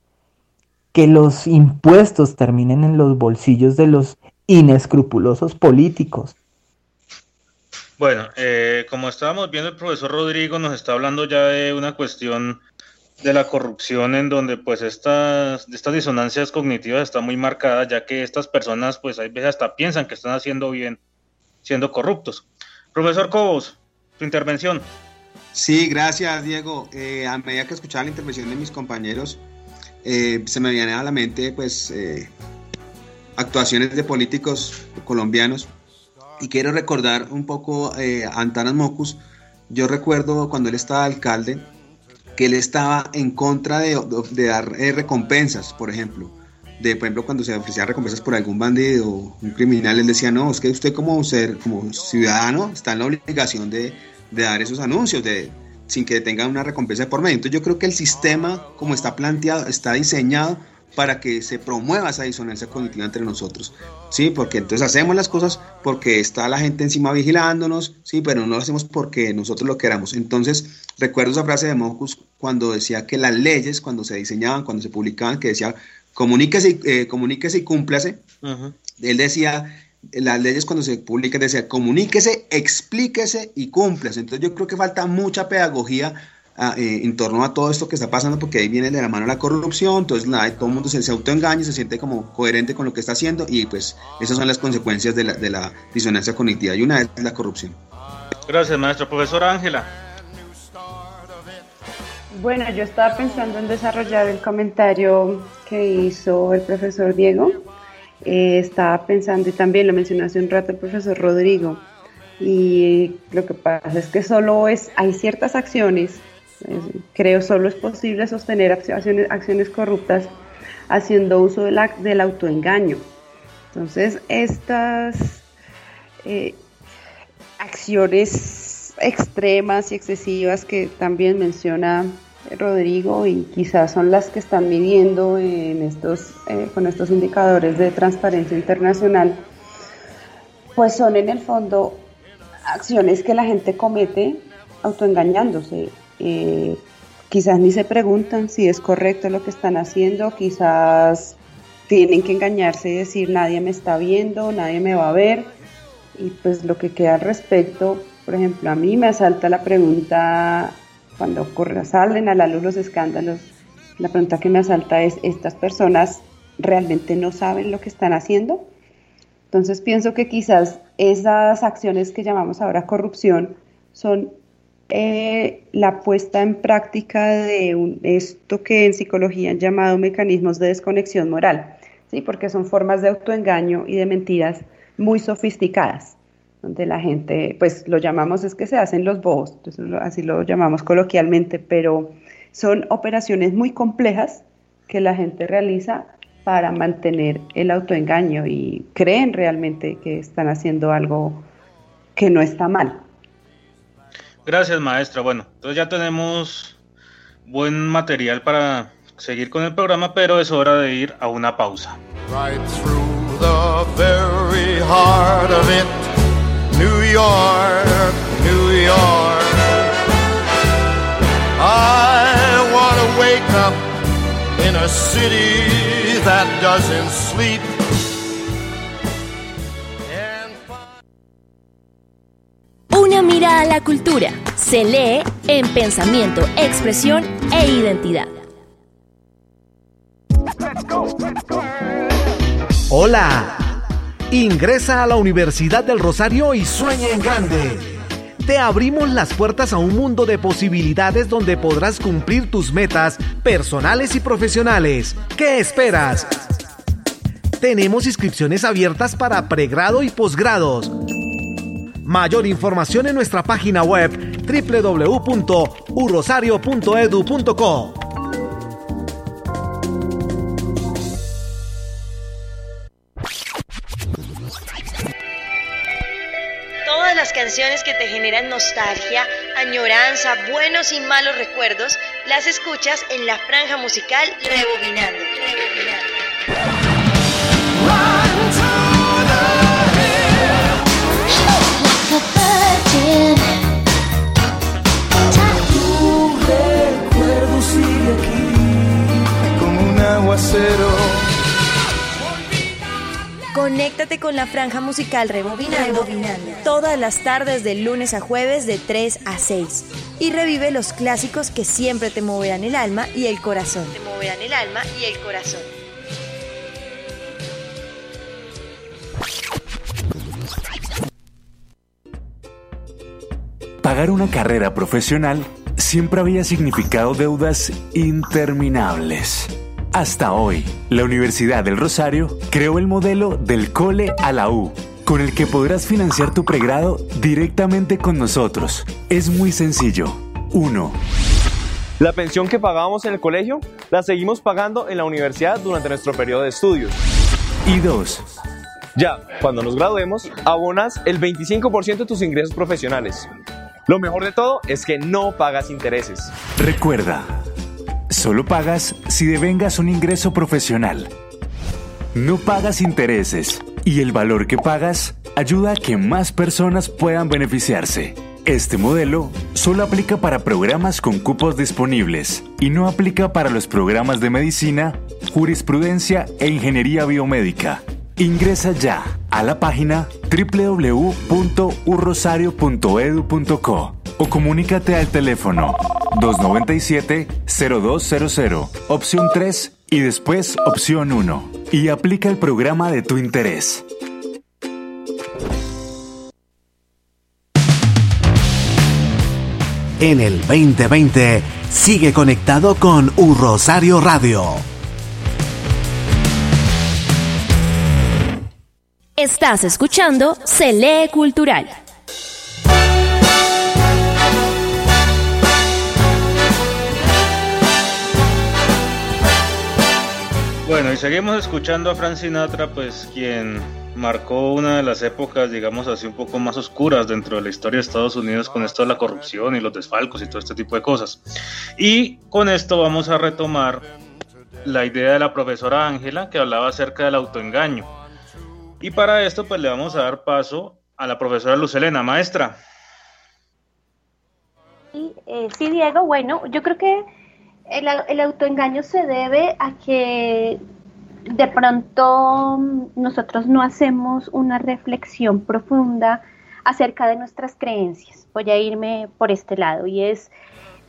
que los impuestos terminen en los bolsillos de los inescrupulosos políticos. Bueno, eh, como estábamos viendo, el profesor Rodrigo nos está hablando ya de una cuestión de la corrupción en donde pues estas, estas disonancias cognitivas están muy marcadas, ya que estas personas pues a veces hasta piensan que están haciendo bien siendo corruptos. Profesor Cobos, intervención. Sí, gracias Diego. Eh, a medida que escuchaba la intervención de mis compañeros, eh, se me viene a la mente pues eh, actuaciones de políticos colombianos y quiero recordar un poco a Antanas Mocus. Yo recuerdo cuando él estaba alcalde que él estaba en contra de dar recompensas, por ejemplo. De, por ejemplo, cuando se ofrecían recompensas por algún bandido o un criminal, él decía, no, es que usted como ser, como ciudadano, está en la obligación de, de dar esos anuncios, de, sin que tengan una recompensa por medio. Entonces yo creo que el sistema, como está planteado, está diseñado para que se promueva esa disonancia cognitiva entre nosotros, ¿sí? Porque entonces hacemos las cosas porque está la gente encima vigilándonos, ¿sí? Pero no lo hacemos porque nosotros lo queramos. Entonces, recuerdo esa frase de Mocus cuando decía que las leyes, cuando se diseñaban, cuando se publicaban, que decía, comuníquese, eh, comuníquese y cúmplase. Él decía, las leyes cuando se publican, decía, comuníquese, explíquese y cúmplase. Entonces yo creo que falta mucha pedagogía eh, en torno a todo esto que está pasando, porque ahí viene de la mano la corrupción, entonces nada, todo el mundo se, se autoengaña, se siente como coherente con lo que está haciendo y pues esas son las consecuencias de la, de la disonancia cognitiva y una es la corrupción. Gracias, maestro. Profesor Ángela. Bueno, yo estaba pensando en desarrollar el comentario que hizo el profesor Diego. Eh, estaba pensando, y también lo mencionó hace un rato el profesor Rodrigo, y lo que pasa es que solo es, hay ciertas acciones creo solo es posible sostener acciones, acciones corruptas haciendo uso de la, del autoengaño. Entonces, estas eh, acciones extremas y excesivas que también menciona Rodrigo y quizás son las que están midiendo en estos, eh, con estos indicadores de transparencia internacional, pues son en el fondo acciones que la gente comete autoengañándose. Eh, quizás ni se preguntan si es correcto lo que están haciendo, quizás tienen que engañarse y decir nadie me está viendo, nadie me va a ver. Y pues lo que queda al respecto, por ejemplo, a mí me asalta la pregunta, cuando salen a la luz los escándalos, la pregunta que me asalta es, ¿estas personas realmente no saben lo que están haciendo? Entonces pienso que quizás esas acciones que llamamos ahora corrupción son eh, la puesta en práctica de esto que en psicología han llamado mecanismos de desconexión moral, ¿sí? porque son formas de autoengaño y de mentiras muy sofisticadas, donde la gente, pues lo llamamos es que se hacen los bobos, así lo llamamos coloquialmente, pero son operaciones muy complejas que la gente realiza para mantener el autoengaño y creen realmente que están haciendo algo que no está mal. Gracias, maestra. Bueno, entonces ya tenemos buen material para seguir con el programa, pero es hora de ir a una pausa. Right York, New York. I want to wake up in a city that doesn't sleep. Una mirada a la cultura. Se lee en pensamiento, expresión e identidad. Hola. Ingresa a la Universidad del Rosario y sueña en grande. Te abrimos las puertas a un mundo de posibilidades donde podrás cumplir tus metas personales y profesionales. ¿Qué esperas? Tenemos inscripciones abiertas para pregrado y posgrados Mayor información en nuestra página web www.urosario.edu.co. que te generan nostalgia, añoranza, buenos y malos recuerdos, las escuchas en la franja musical Rebobinando. Conéctate con la franja musical Rebobinando, todas las tardes de lunes a jueves de 3 a 6 y revive los clásicos que siempre te moverán el alma y el corazón. Te moverán el alma y el corazón. Pagar una carrera profesional siempre había significado deudas interminables. Hasta hoy, la Universidad del Rosario creó el modelo del Cole a la U, con el que podrás financiar tu pregrado directamente con nosotros. Es muy sencillo. 1. La pensión que pagábamos en el colegio la seguimos pagando en la universidad durante nuestro periodo de estudios. Y dos, Ya, cuando nos graduemos, abonas el 25% de tus ingresos profesionales. Lo mejor de todo es que no pagas intereses. recuerda, solo pagas si devengas un ingreso profesional. No pagas intereses y el valor que pagas ayuda a que más personas puedan beneficiarse. Este modelo solo aplica para programas con cupos disponibles y no aplica para los programas de medicina, jurisprudencia e ingeniería biomédica. Ingresa ya a la página www.urrosario.edu.co o comunícate al teléfono 297-0200, opción 3 y después opción 1 y aplica el programa de tu interés. En el 2020, sigue conectado con Un Rosario Radio. Estás escuchando Se lee cultural. Bueno, y seguimos escuchando a Frank Sinatra, pues quien marcó una de las épocas, digamos así, un poco más oscuras dentro de la historia de Estados Unidos con esto de la corrupción y los desfalcos y todo este tipo de cosas. Y con esto vamos a retomar la idea de la profesora Ángela que hablaba acerca del autoengaño. Y para esto pues le vamos a dar paso a la profesora Lucelena, maestra. Sí, eh, sí, Diego, bueno, yo creo que el, el autoengaño se debe a que de pronto nosotros no hacemos una reflexión profunda acerca de nuestras creencias. Voy a irme por este lado y es,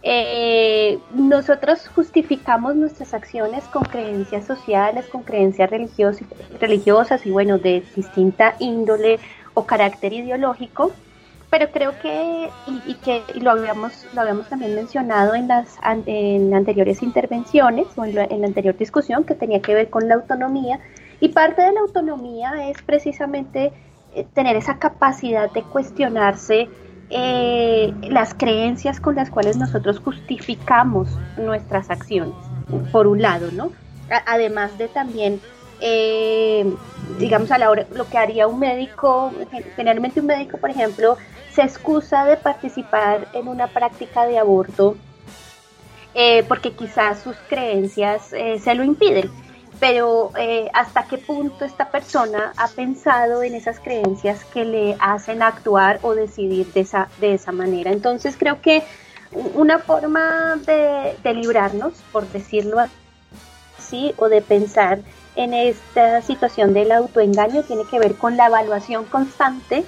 eh, nosotros justificamos nuestras acciones con creencias sociales, con creencias religiosas y bueno, de distinta índole o carácter ideológico pero creo que, y, que y lo, habíamos, lo habíamos también mencionado en las en anteriores intervenciones o en la, anterior discusión que tenía que ver con la autonomía, y parte de la autonomía es precisamente eh, tener esa capacidad de cuestionarse eh, las creencias con las cuales nosotros justificamos nuestras acciones, por un lado, ¿no? Además de también eh, digamos, a la hora, lo que haría un médico, gen- generalmente un médico, por ejemplo, se excusa de participar en una práctica de aborto eh, porque quizás sus creencias eh, se lo impiden. Pero eh, hasta qué punto esta persona ha pensado en esas creencias que le hacen actuar o decidir de esa, de esa manera. Entonces creo que una forma de, de librarnos, por decirlo así, o de pensar en esta situación del autoengaño tiene que ver con la evaluación constante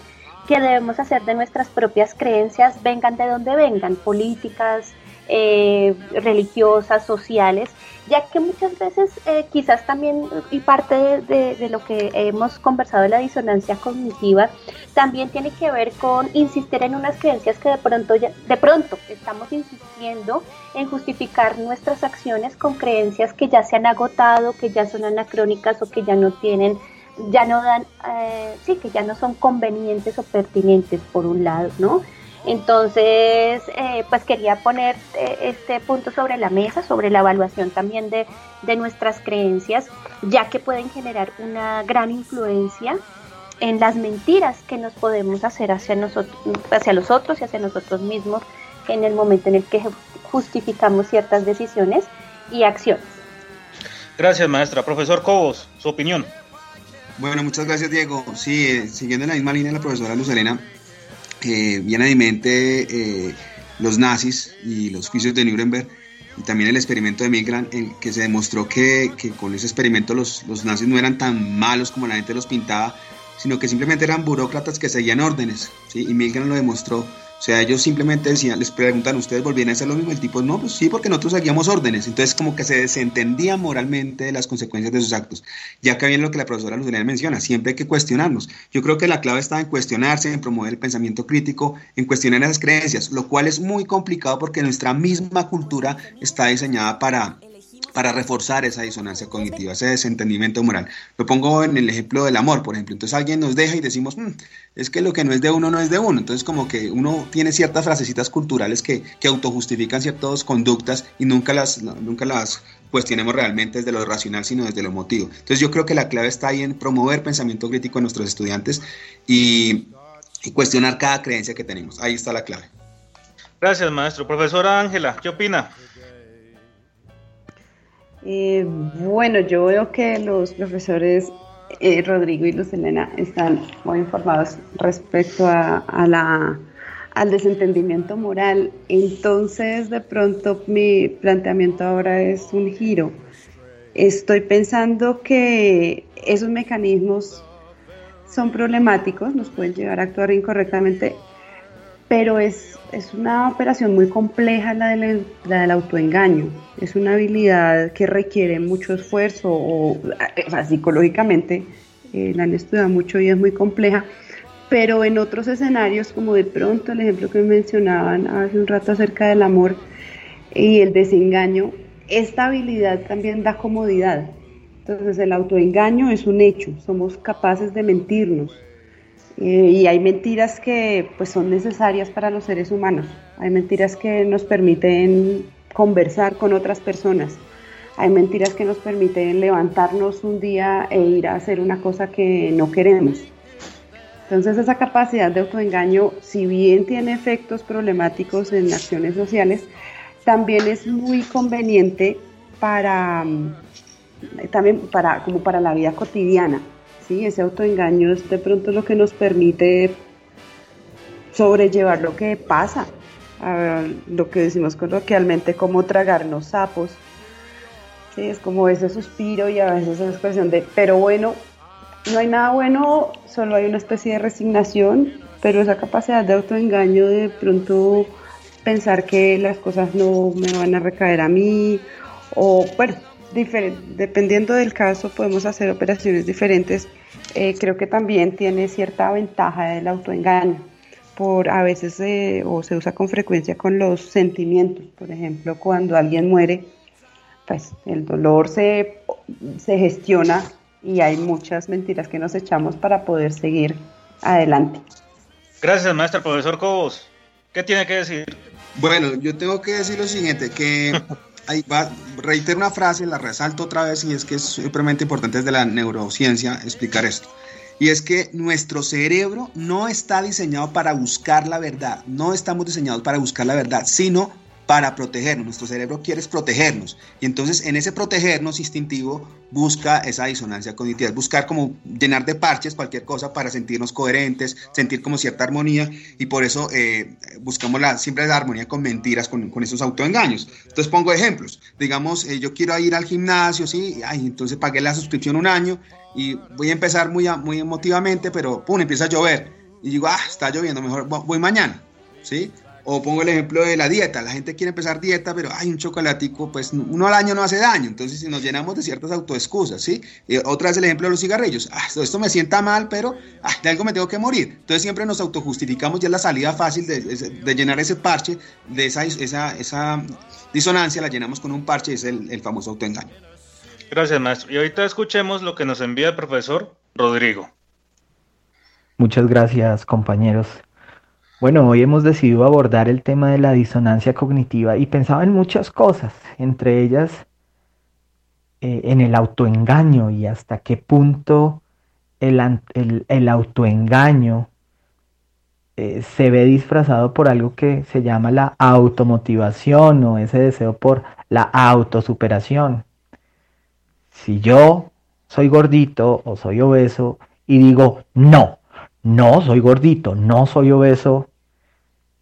que debemos hacer de nuestras propias creencias, vengan de donde vengan, políticas, eh, religiosas, sociales, ya que muchas veces eh, quizás también, y parte de, de- lo que hemos conversado de la disonancia cognitiva, también tiene que ver con insistir en unas creencias que de pronto, ya- de pronto estamos insistiendo en justificar nuestras acciones con creencias que ya se han agotado, que ya son anacrónicas o que ya no tienen, ya no dan, eh, sí, que ya no son convenientes o pertinentes por un lado, ¿no? Entonces, eh, pues quería poner eh, este punto sobre la mesa, sobre la evaluación también de, de nuestras creencias, ya que pueden generar una gran influencia en las mentiras que nos podemos hacer hacia nosotros, hacia los otros y hacia nosotros mismos en el momento en el que justificamos ciertas decisiones y acciones. Gracias, maestra. Profesor Cobos, su opinión. Bueno, muchas gracias, Diego. Sí, eh, siguiendo en la misma línea la profesora Luz Elena, eh, viene a mi mente eh, los nazis y los juicios de Nuremberg y también el experimento de Milgram, en que se demostró que, que con ese experimento los, los nazis no eran tan malos como la gente los pintaba, sino que simplemente eran burócratas que seguían órdenes, ¿sí? y Milgram lo demostró. O sea, ellos simplemente decían, les preguntan, ¿ustedes volvían a hacer lo mismo? El tipo, no, pues sí, porque nosotros seguíamos órdenes. Entonces, como que se desentendía moralmente de las consecuencias de sus actos. Ya que viene lo que la profesora Lucelena menciona, siempre hay que cuestionarnos. Yo creo que la clave está en cuestionarse, en promover el pensamiento crítico, en cuestionar esas creencias, lo cual es muy complicado porque nuestra misma cultura está diseñada para para reforzar esa disonancia cognitiva, ese desentendimiento moral. Lo pongo en el ejemplo del amor, por ejemplo. Entonces alguien nos deja y decimos, mm, es que lo que no es de uno no es de uno. Entonces como que uno tiene ciertas frasecitas culturales que, que autojustifican ciertas conductas y nunca las, nunca las cuestionemos realmente desde lo racional, sino desde lo emotivo. Entonces yo creo que la clave está ahí en promover pensamiento crítico en nuestros estudiantes y, y cuestionar cada creencia que tenemos. Ahí está la clave. Gracias, maestro. Profesora Ángela, ¿qué opina? Eh, bueno, yo veo que los profesores eh, Rodrigo y Luz Elena están muy informados respecto a, la, al desentendimiento moral. Entonces, de pronto, mi planteamiento ahora es un giro. Estoy pensando que esos mecanismos son problemáticos, nos pueden llevar a actuar incorrectamente, pero es, es una operación muy compleja la, del, la del autoengaño. Es una habilidad que requiere mucho esfuerzo o, psicológicamente eh, la han estudiado mucho y es muy compleja. Pero en otros escenarios, como de pronto el ejemplo que mencionaban hace un rato acerca del amor y el desengaño, esta habilidad también da comodidad. Entonces el autoengaño es un hecho, somos capaces de mentirnos, eh, y hay mentiras que pues, son necesarias para los seres humanos. Hay mentiras que nos permiten conversar con otras personas. Hay mentiras que nos permiten levantarnos un día e ir a hacer una cosa que no queremos. Entonces esa capacidad de autoengaño, si bien tiene efectos problemáticos en acciones sociales, también es muy conveniente para, mm, también para, como para la vida cotidiana. ¿Sí? Ese autoengaño es de pronto lo que nos permite sobrellevar lo que pasa, lo que decimos coloquialmente como tragarnos sapos. ¿sí? Es como ese suspiro y a veces esa expresión de, pero bueno, no hay nada bueno, solo hay una especie de resignación, pero esa capacidad de autoengaño de pronto pensar que las cosas no me van a recaer a mí, o bueno, dependiendo del caso podemos hacer operaciones diferentes. Eh, creo que también tiene cierta ventaja del autoengaño, por a veces eh, o se usa con frecuencia con los sentimientos. Por ejemplo, cuando alguien muere, pues el dolor se, se gestiona y hay muchas mentiras que nos echamos para poder seguir adelante. Gracias, maestro profesor Cobos. ¿Qué tiene que decir? Bueno, yo tengo que decir lo siguiente, que (laughs) ahí va, reitero una frase, la resalto otra vez y es que es supremamente importante desde la neurociencia explicar esto. Y es que nuestro cerebro no está diseñado para buscar la verdad, no estamos diseñados para buscar la verdad, sino para protegernos. Nuestro cerebro quiere protegernos. Y entonces en ese protegernos instintivo busca esa disonancia cognitiva, buscar como llenar de parches cualquier cosa para sentirnos coherentes, sentir como cierta armonía. Y por eso eh, buscamos la, siempre la armonía con mentiras, con, con esos autoengaños. Entonces pongo ejemplos. Digamos, eh, yo quiero ir al gimnasio, ¿sí? Ay, entonces pagué la suscripción un año y voy a empezar muy, muy emotivamente, pero pum, empieza a llover. Y digo, ah, está lloviendo, mejor voy mañana, ¿sí? O pongo el ejemplo de la dieta. La gente quiere empezar dieta, pero hay un chocolatico, pues uno al año no hace daño. Entonces, si nos llenamos de ciertas autoexcusas, ¿sí? otra vez el ejemplo de los cigarrillos. Ah, esto me sienta mal, pero ah, de algo me tengo que morir. Entonces, siempre nos autojustificamos ya la salida fácil de, llenar ese parche, de esa, esa, esa, disonancia, la llenamos con un parche, es el, el famoso autoengaño. Gracias, maestro. Y ahorita escuchemos lo que nos envía el profesor Rodrigo. Muchas gracias, compañeros. Bueno, hoy hemos decidido abordar el tema de la disonancia cognitiva y pensaba en muchas cosas, entre ellas eh, en el autoengaño y hasta qué punto el, autoengaño eh, se ve disfrazado por algo que se llama la automotivación o ese deseo por la autosuperación. Si yo soy gordito o soy obeso y digo, no, no soy gordito, no soy obeso.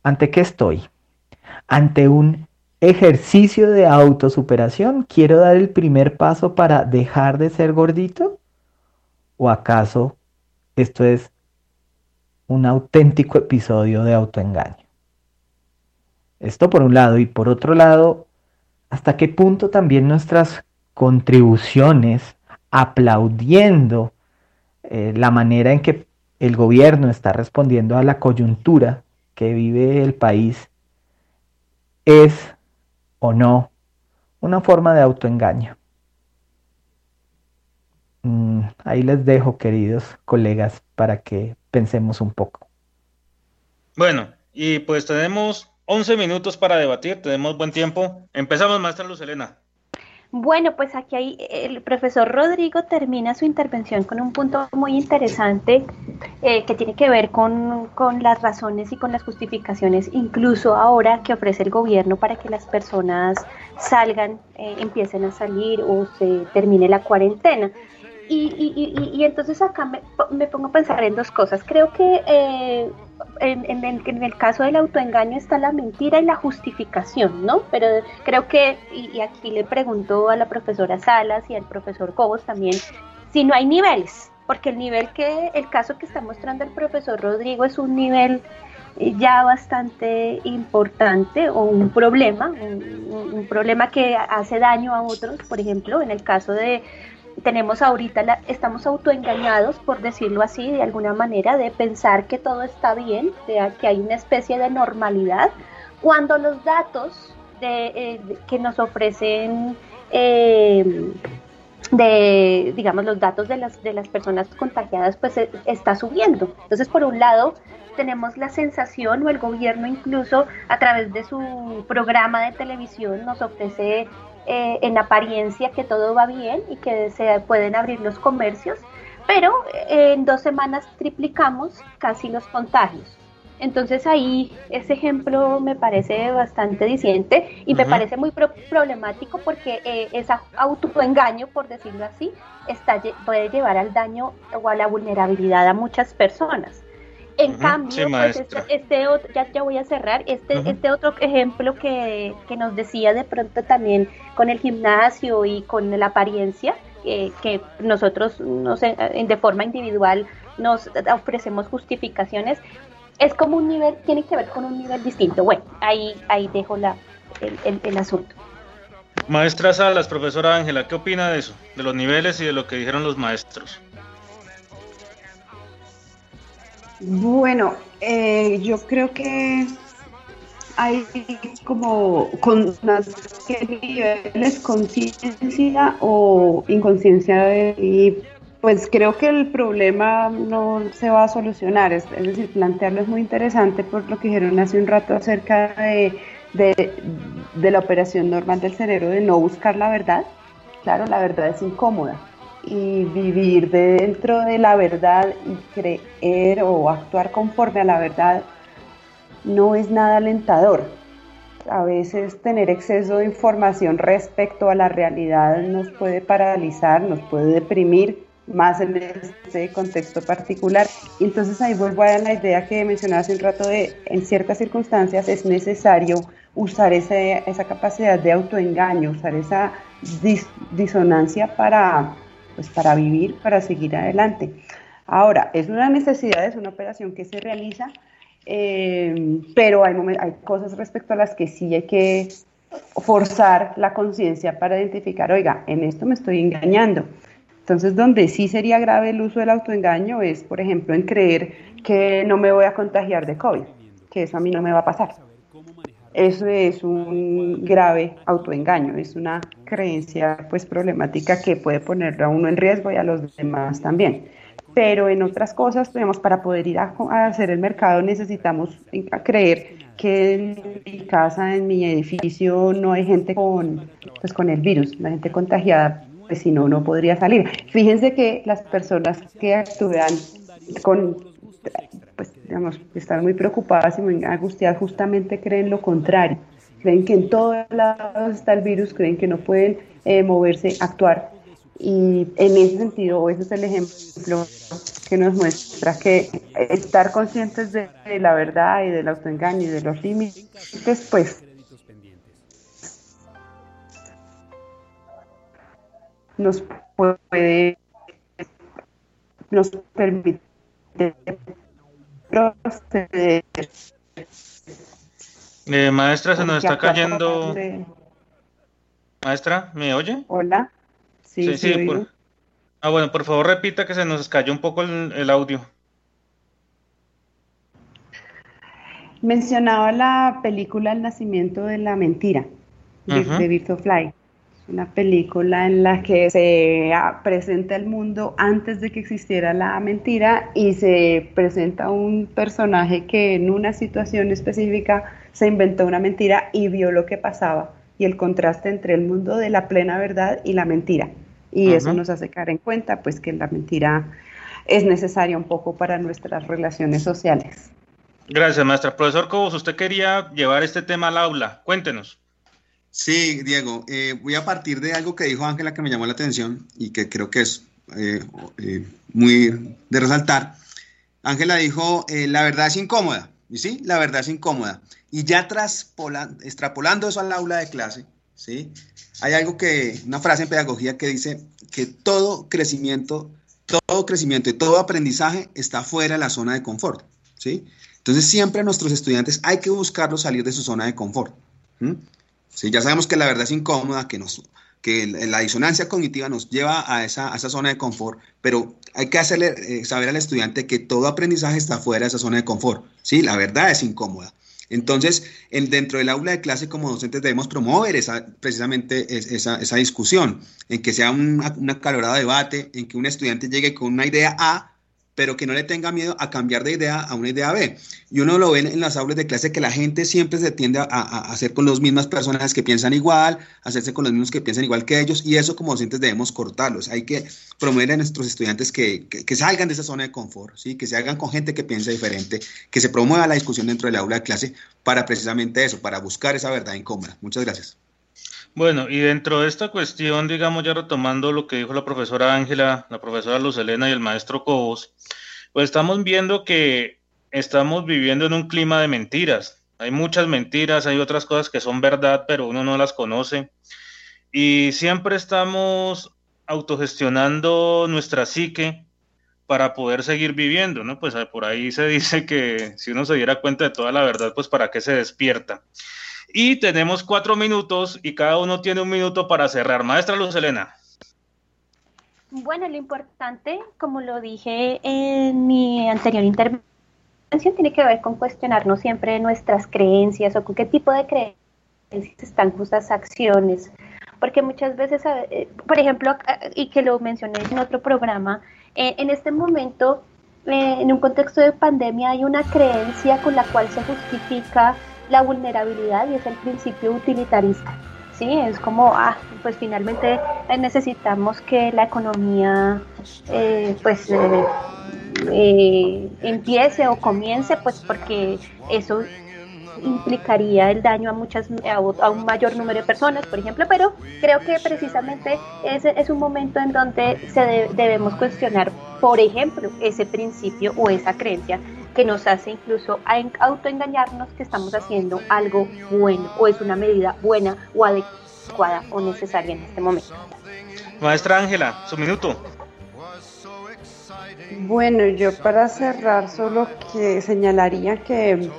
¿Ante qué estoy? Ante un ejercicio de autosuperación. ¿Quiero dar el primer paso para dejar de ser gordito? ¿O acaso esto es un auténtico episodio de autoengaño? Esto por un lado y por otro lado, ¿hasta qué punto también nuestras contribuciones aplaudiendo eh, la manera en que el gobierno está respondiendo a la coyuntura que vive el país es o no una forma de autoengaño. Mm, ahí les dejo, queridos colegas, para que pensemos un poco. Bueno, y pues tenemos 11 minutos para debatir, tenemos buen tiempo. Empezamos, maestra Luz Elena. Bueno, pues aquí hay, el profesor Rodrigo termina su intervención con un punto muy interesante eh, que tiene que ver con, con, las razones y con las justificaciones, incluso ahora que ofrece el gobierno para que las personas salgan, eh, empiecen a salir o se termine la cuarentena. Y, y, y, entonces acá me, me, pongo a pensar en dos cosas. Creo que eh, en, en, en, el caso del autoengaño está la mentira y la justificación, ¿no? Pero creo que, y, aquí le pregunto a la profesora Salas y al profesor Cobos también, si no hay niveles, porque el nivel que, el caso que está mostrando el profesor Rodrigo es un nivel eh, ya bastante importante o un problema, un, un problema que hace daño a otros, por ejemplo, en el caso de tenemos ahorita, la, estamos autoengañados, por decirlo así, de alguna manera, de pensar que todo está bien, de que hay una especie de normalidad, cuando los datos de, eh, que nos ofrecen, eh, de, digamos, los datos de las, de las personas contagiadas, pues eh, está subiendo. Entonces, por un lado, tenemos la sensación, o el gobierno incluso a través de su programa de televisión nos ofrece eh, en apariencia que todo va bien y que se pueden abrir los comercios, pero eh, en dos semanas triplicamos casi los contagios. Entonces ahí ese ejemplo me parece bastante diciente y me parece muy problemático porque eh, ese autoengaño, por decirlo así, está, puede llevar al daño o a la vulnerabilidad a muchas personas. En cambio, pues, este, este, otro, ya, ya voy a cerrar, este, este otro ejemplo que, que, nos decía de pronto también con el gimnasio y con la apariencia, eh, que nosotros no sé, de forma individual nos ofrecemos justificaciones, es como un nivel, tiene que ver con un nivel distinto. Bueno, ahí, ahí dejo la, el, el asunto. Maestra Salas, profesora Ángela, ¿qué opina de eso? De los niveles y de lo que dijeron los maestros. Bueno, eh, yo creo que hay como con niveles conciencia o inconsciencia y pues creo que el problema no se va a solucionar, es, decir, plantearlo es muy interesante por lo que dijeron hace un rato acerca de, de la operación normal del cerebro de no buscar la verdad. Claro, la verdad es incómoda, y vivir dentro de la verdad y creer o actuar conforme a la verdad no es nada alentador. A veces tener exceso de información respecto a la realidad nos puede paralizar, nos puede deprimir, más en este contexto particular. Entonces ahí vuelvo a la idea que mencionaba hace un rato de en ciertas circunstancias es necesario usar ese, esa capacidad de autoengaño, usar esa disonancia para pues para vivir, para seguir adelante. Ahora, es una necesidad, es una operación que se realiza, eh, pero hay, hay cosas respecto a las que sí hay que forzar la conciencia para identificar, oiga, en esto me estoy engañando. Entonces, donde sí sería grave el uso del autoengaño es, por ejemplo, en creer que no me voy a contagiar de COVID, que eso a mí no me va a pasar. Eso es un grave autoengaño, es una creencia pues problemática que puede ponerlo a uno en riesgo y a los demás también. Pero en otras cosas, digamos, para poder ir a, hacer el mercado necesitamos creer que en mi casa, en mi edificio, no hay gente con, pues, con el virus, la gente contagiada, pues si no, no podría salir. Fíjense que las personas que actúan con pues, digamos, están muy preocupadas y muy angustiadas, justamente creen lo contrario. Creen que en todos lados está el virus, creen que no pueden eh, moverse, actuar. Y en ese sentido, ese es el ejemplo que nos muestra que estar conscientes de, la verdad y del autoengaño y de los límites, pues nos puede, nos permite eh, maestra, se nos está cayendo. Maestra, ¿me oye? Hola. Sí, sí, Ah, bueno, por favor repita que se nos cayó un poco el, audio. Mencionaba la película El nacimiento de la mentira, de, Fly. Una película en la que se presenta el mundo antes de que existiera la mentira y se presenta un personaje que en una situación específica se inventó una mentira y vio lo que pasaba y el contraste entre el mundo de la plena verdad y la mentira. Y eso nos hace caer en cuenta pues que la mentira es necesaria un poco para nuestras relaciones sociales. Gracias, maestra. Profesor Cobos, usted quería llevar este tema al aula. Cuéntenos. Sí, Diego, eh, voy a partir de algo que dijo Ángela que me llamó la atención y que creo que es eh, eh, muy de resaltar. Ángela dijo, la verdad es incómoda, ¿y sí? La verdad es incómoda. Y ya extrapolando eso al aula de clase, ¿sí? Hay algo que, una frase en pedagogía que dice que todo crecimiento, todo crecimiento y todo aprendizaje está fuera de la zona de confort, ¿sí? Entonces siempre a nuestros estudiantes hay que buscarlos salir de su zona de confort. Ya sabemos que la verdad es incómoda, que, nos, que la disonancia cognitiva nos lleva a esa, esa zona de confort, pero hay que hacerle eh, saber al estudiante que todo aprendizaje está fuera de esa zona de confort. Sí, la verdad es incómoda. Entonces, en, dentro del aula de clase, como docentes, debemos promover esa, precisamente esa, esa discusión, en que sea un, un acalorado debate, en que un estudiante llegue con una idea A pero que no le tenga miedo a cambiar de idea a una idea B. Y uno lo ve en las aulas de clase que la gente siempre se tiende a, hacer con las mismas personas que piensan igual, hacerse con los mismos que piensan igual que ellos, y eso como docentes debemos cortarlos. Hay que promover a nuestros estudiantes que, salgan de esa zona de confort, ¿sí? que se hagan con gente que piensa diferente, que se promueva la discusión dentro del aula de clase para precisamente eso, para buscar esa verdad incómoda. Muchas gracias. Bueno, y dentro de esta cuestión, digamos, ya retomando lo que dijo la profesora Ángela, la profesora Luz Elena y el maestro Cobos, pues estamos viendo que estamos viviendo en un clima de mentiras. Hay muchas mentiras, hay otras cosas que son verdad, pero uno no las conoce. Y siempre estamos autogestionando nuestra psique para poder seguir viviendo, ¿no? Pues por ahí se dice que si uno se diera cuenta de toda la verdad, pues para qué se despierta. Y tenemos cuatro minutos y cada uno tiene un minuto para cerrar. Maestra Luz Elena. Bueno, lo importante, como lo dije en mi anterior intervención, tiene que ver con cuestionarnos siempre nuestras creencias o con qué tipo de creencias están justas acciones. Porque muchas veces, eh, por ejemplo, y que lo mencioné en otro programa, eh, en este momento, eh, en un contexto de pandemia, hay una creencia con la cual se justifica la vulnerabilidad y es el principio utilitarista. Sí, es como, ah, pues finalmente necesitamos que la economía eh, pues eh, eh, empiece o comience, pues porque eso implicaría el daño a muchas a, un mayor número de personas, por ejemplo, pero creo que precisamente ese es un momento en donde se debemos cuestionar, por ejemplo, ese principio o esa creencia que nos hace incluso autoengañarnos que estamos haciendo algo bueno o es una medida buena o adecuada o necesaria en este momento. Maestra Ángela, su minuto. Bueno, yo para cerrar solo que señalaría que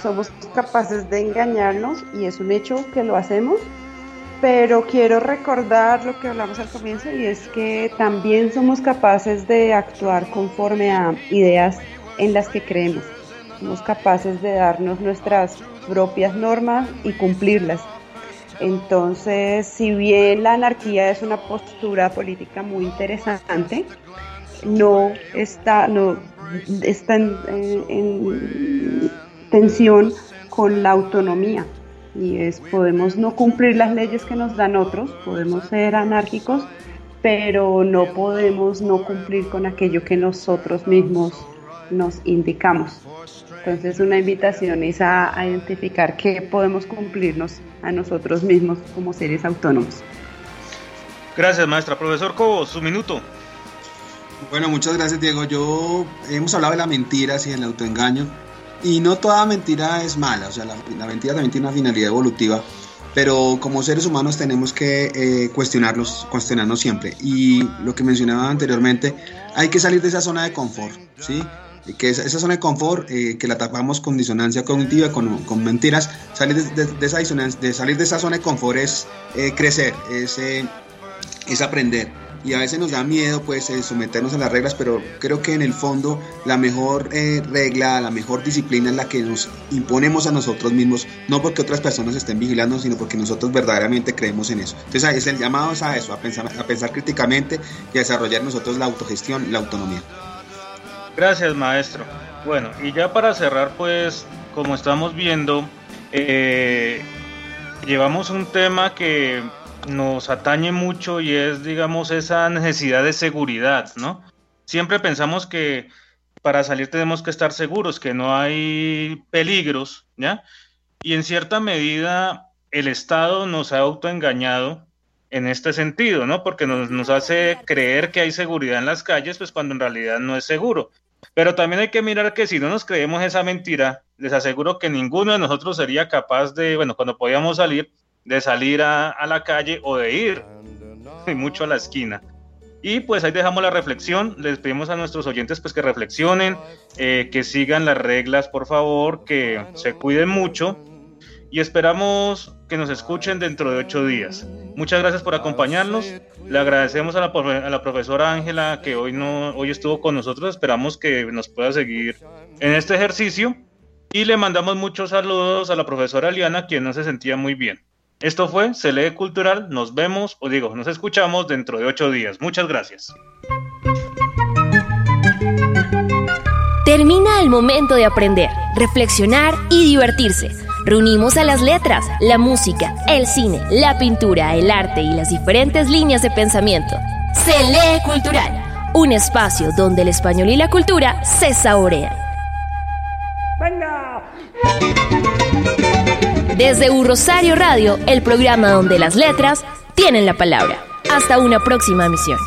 somos capaces de engañarnos y es un hecho que lo hacemos, pero quiero recordar lo que hablamos al comienzo y es que también somos capaces de actuar conforme a ideas en las que creemos. Somos capaces de darnos nuestras propias normas y cumplirlas. Entonces, si bien la anarquía es una postura política muy interesante, no está, no, está en, tensión con la autonomía. Y es, podemos no cumplir las leyes que nos dan otros, podemos ser anárquicos, pero no podemos no cumplir con aquello que nosotros mismos nos indicamos. Entonces una invitación es a, identificar que podemos cumplirnos a nosotros mismos como seres autónomos. Gracias, maestra. Profesor Cobo, su minuto. Bueno, muchas gracias, Diego. Yo hemos hablado de la mentira y el autoengaño, y no toda mentira es mala, o sea, la, mentira también tiene una finalidad evolutiva, pero como seres humanos tenemos que eh, cuestionarlos, cuestionarnos siempre. Y lo que mencionaba anteriormente, hay que salir de esa zona de confort, ¿sí? Que esa, esa zona de confort, eh, que la tapamos con disonancia cognitiva, con, con mentiras, salir de, esa disonancia, de salir de esa zona de confort es eh, crecer, es, eh, es aprender. y a veces nos da miedo pues eh, someternos a las reglas, pero creo que en el fondo la mejor eh, regla, la mejor disciplina es la que nos imponemos a nosotros mismos, no porque otras personas estén vigilando, sino porque nosotros verdaderamente creemos en eso. Entonces es el llamado a eso, a pensar, a pensar críticamente y a desarrollar nosotros la autogestión, la autonomía. Gracias maestro. Bueno, y ya para cerrar pues, como estamos viendo, eh, llevamos un tema que nos atañe mucho y es, digamos, esa necesidad de seguridad, ¿no? Siempre pensamos que para salir tenemos que estar seguros, que no hay peligros, ¿ya? Y en cierta medida el Estado nos ha autoengañado en este sentido, ¿no? Porque nos, nos hace creer que hay seguridad en las calles, pues cuando en realidad no es seguro. Pero también hay que mirar que si no nos creemos esa mentira, les aseguro que ninguno de nosotros sería capaz de, bueno, cuando podíamos salir, de salir a, la calle o de ir (laughs) mucho a la esquina. Y pues ahí dejamos la reflexión, les pedimos a nuestros oyentes pues que reflexionen, eh, que sigan las reglas por favor, que se cuiden mucho y esperamos que nos escuchen dentro de ocho días. Muchas gracias por acompañarnos, le agradecemos a la, a la profesora Ángela que hoy, no, hoy estuvo con nosotros, esperamos que nos pueda seguir en este ejercicio y le mandamos muchos saludos a la profesora Liana quien no se sentía muy bien. Esto fue Se lee cultural. Nos vemos, o digo, nos escuchamos dentro de ocho días. Muchas gracias. Termina el momento de aprender, reflexionar y divertirse. Reunimos a las letras, la música, el cine, la pintura, el arte y las diferentes líneas de pensamiento. Se lee cultural, un espacio donde el español y la cultura se saborean. ¡Venga! Desde U Rosario Radio, el programa donde las letras tienen la palabra. Hasta una próxima misión.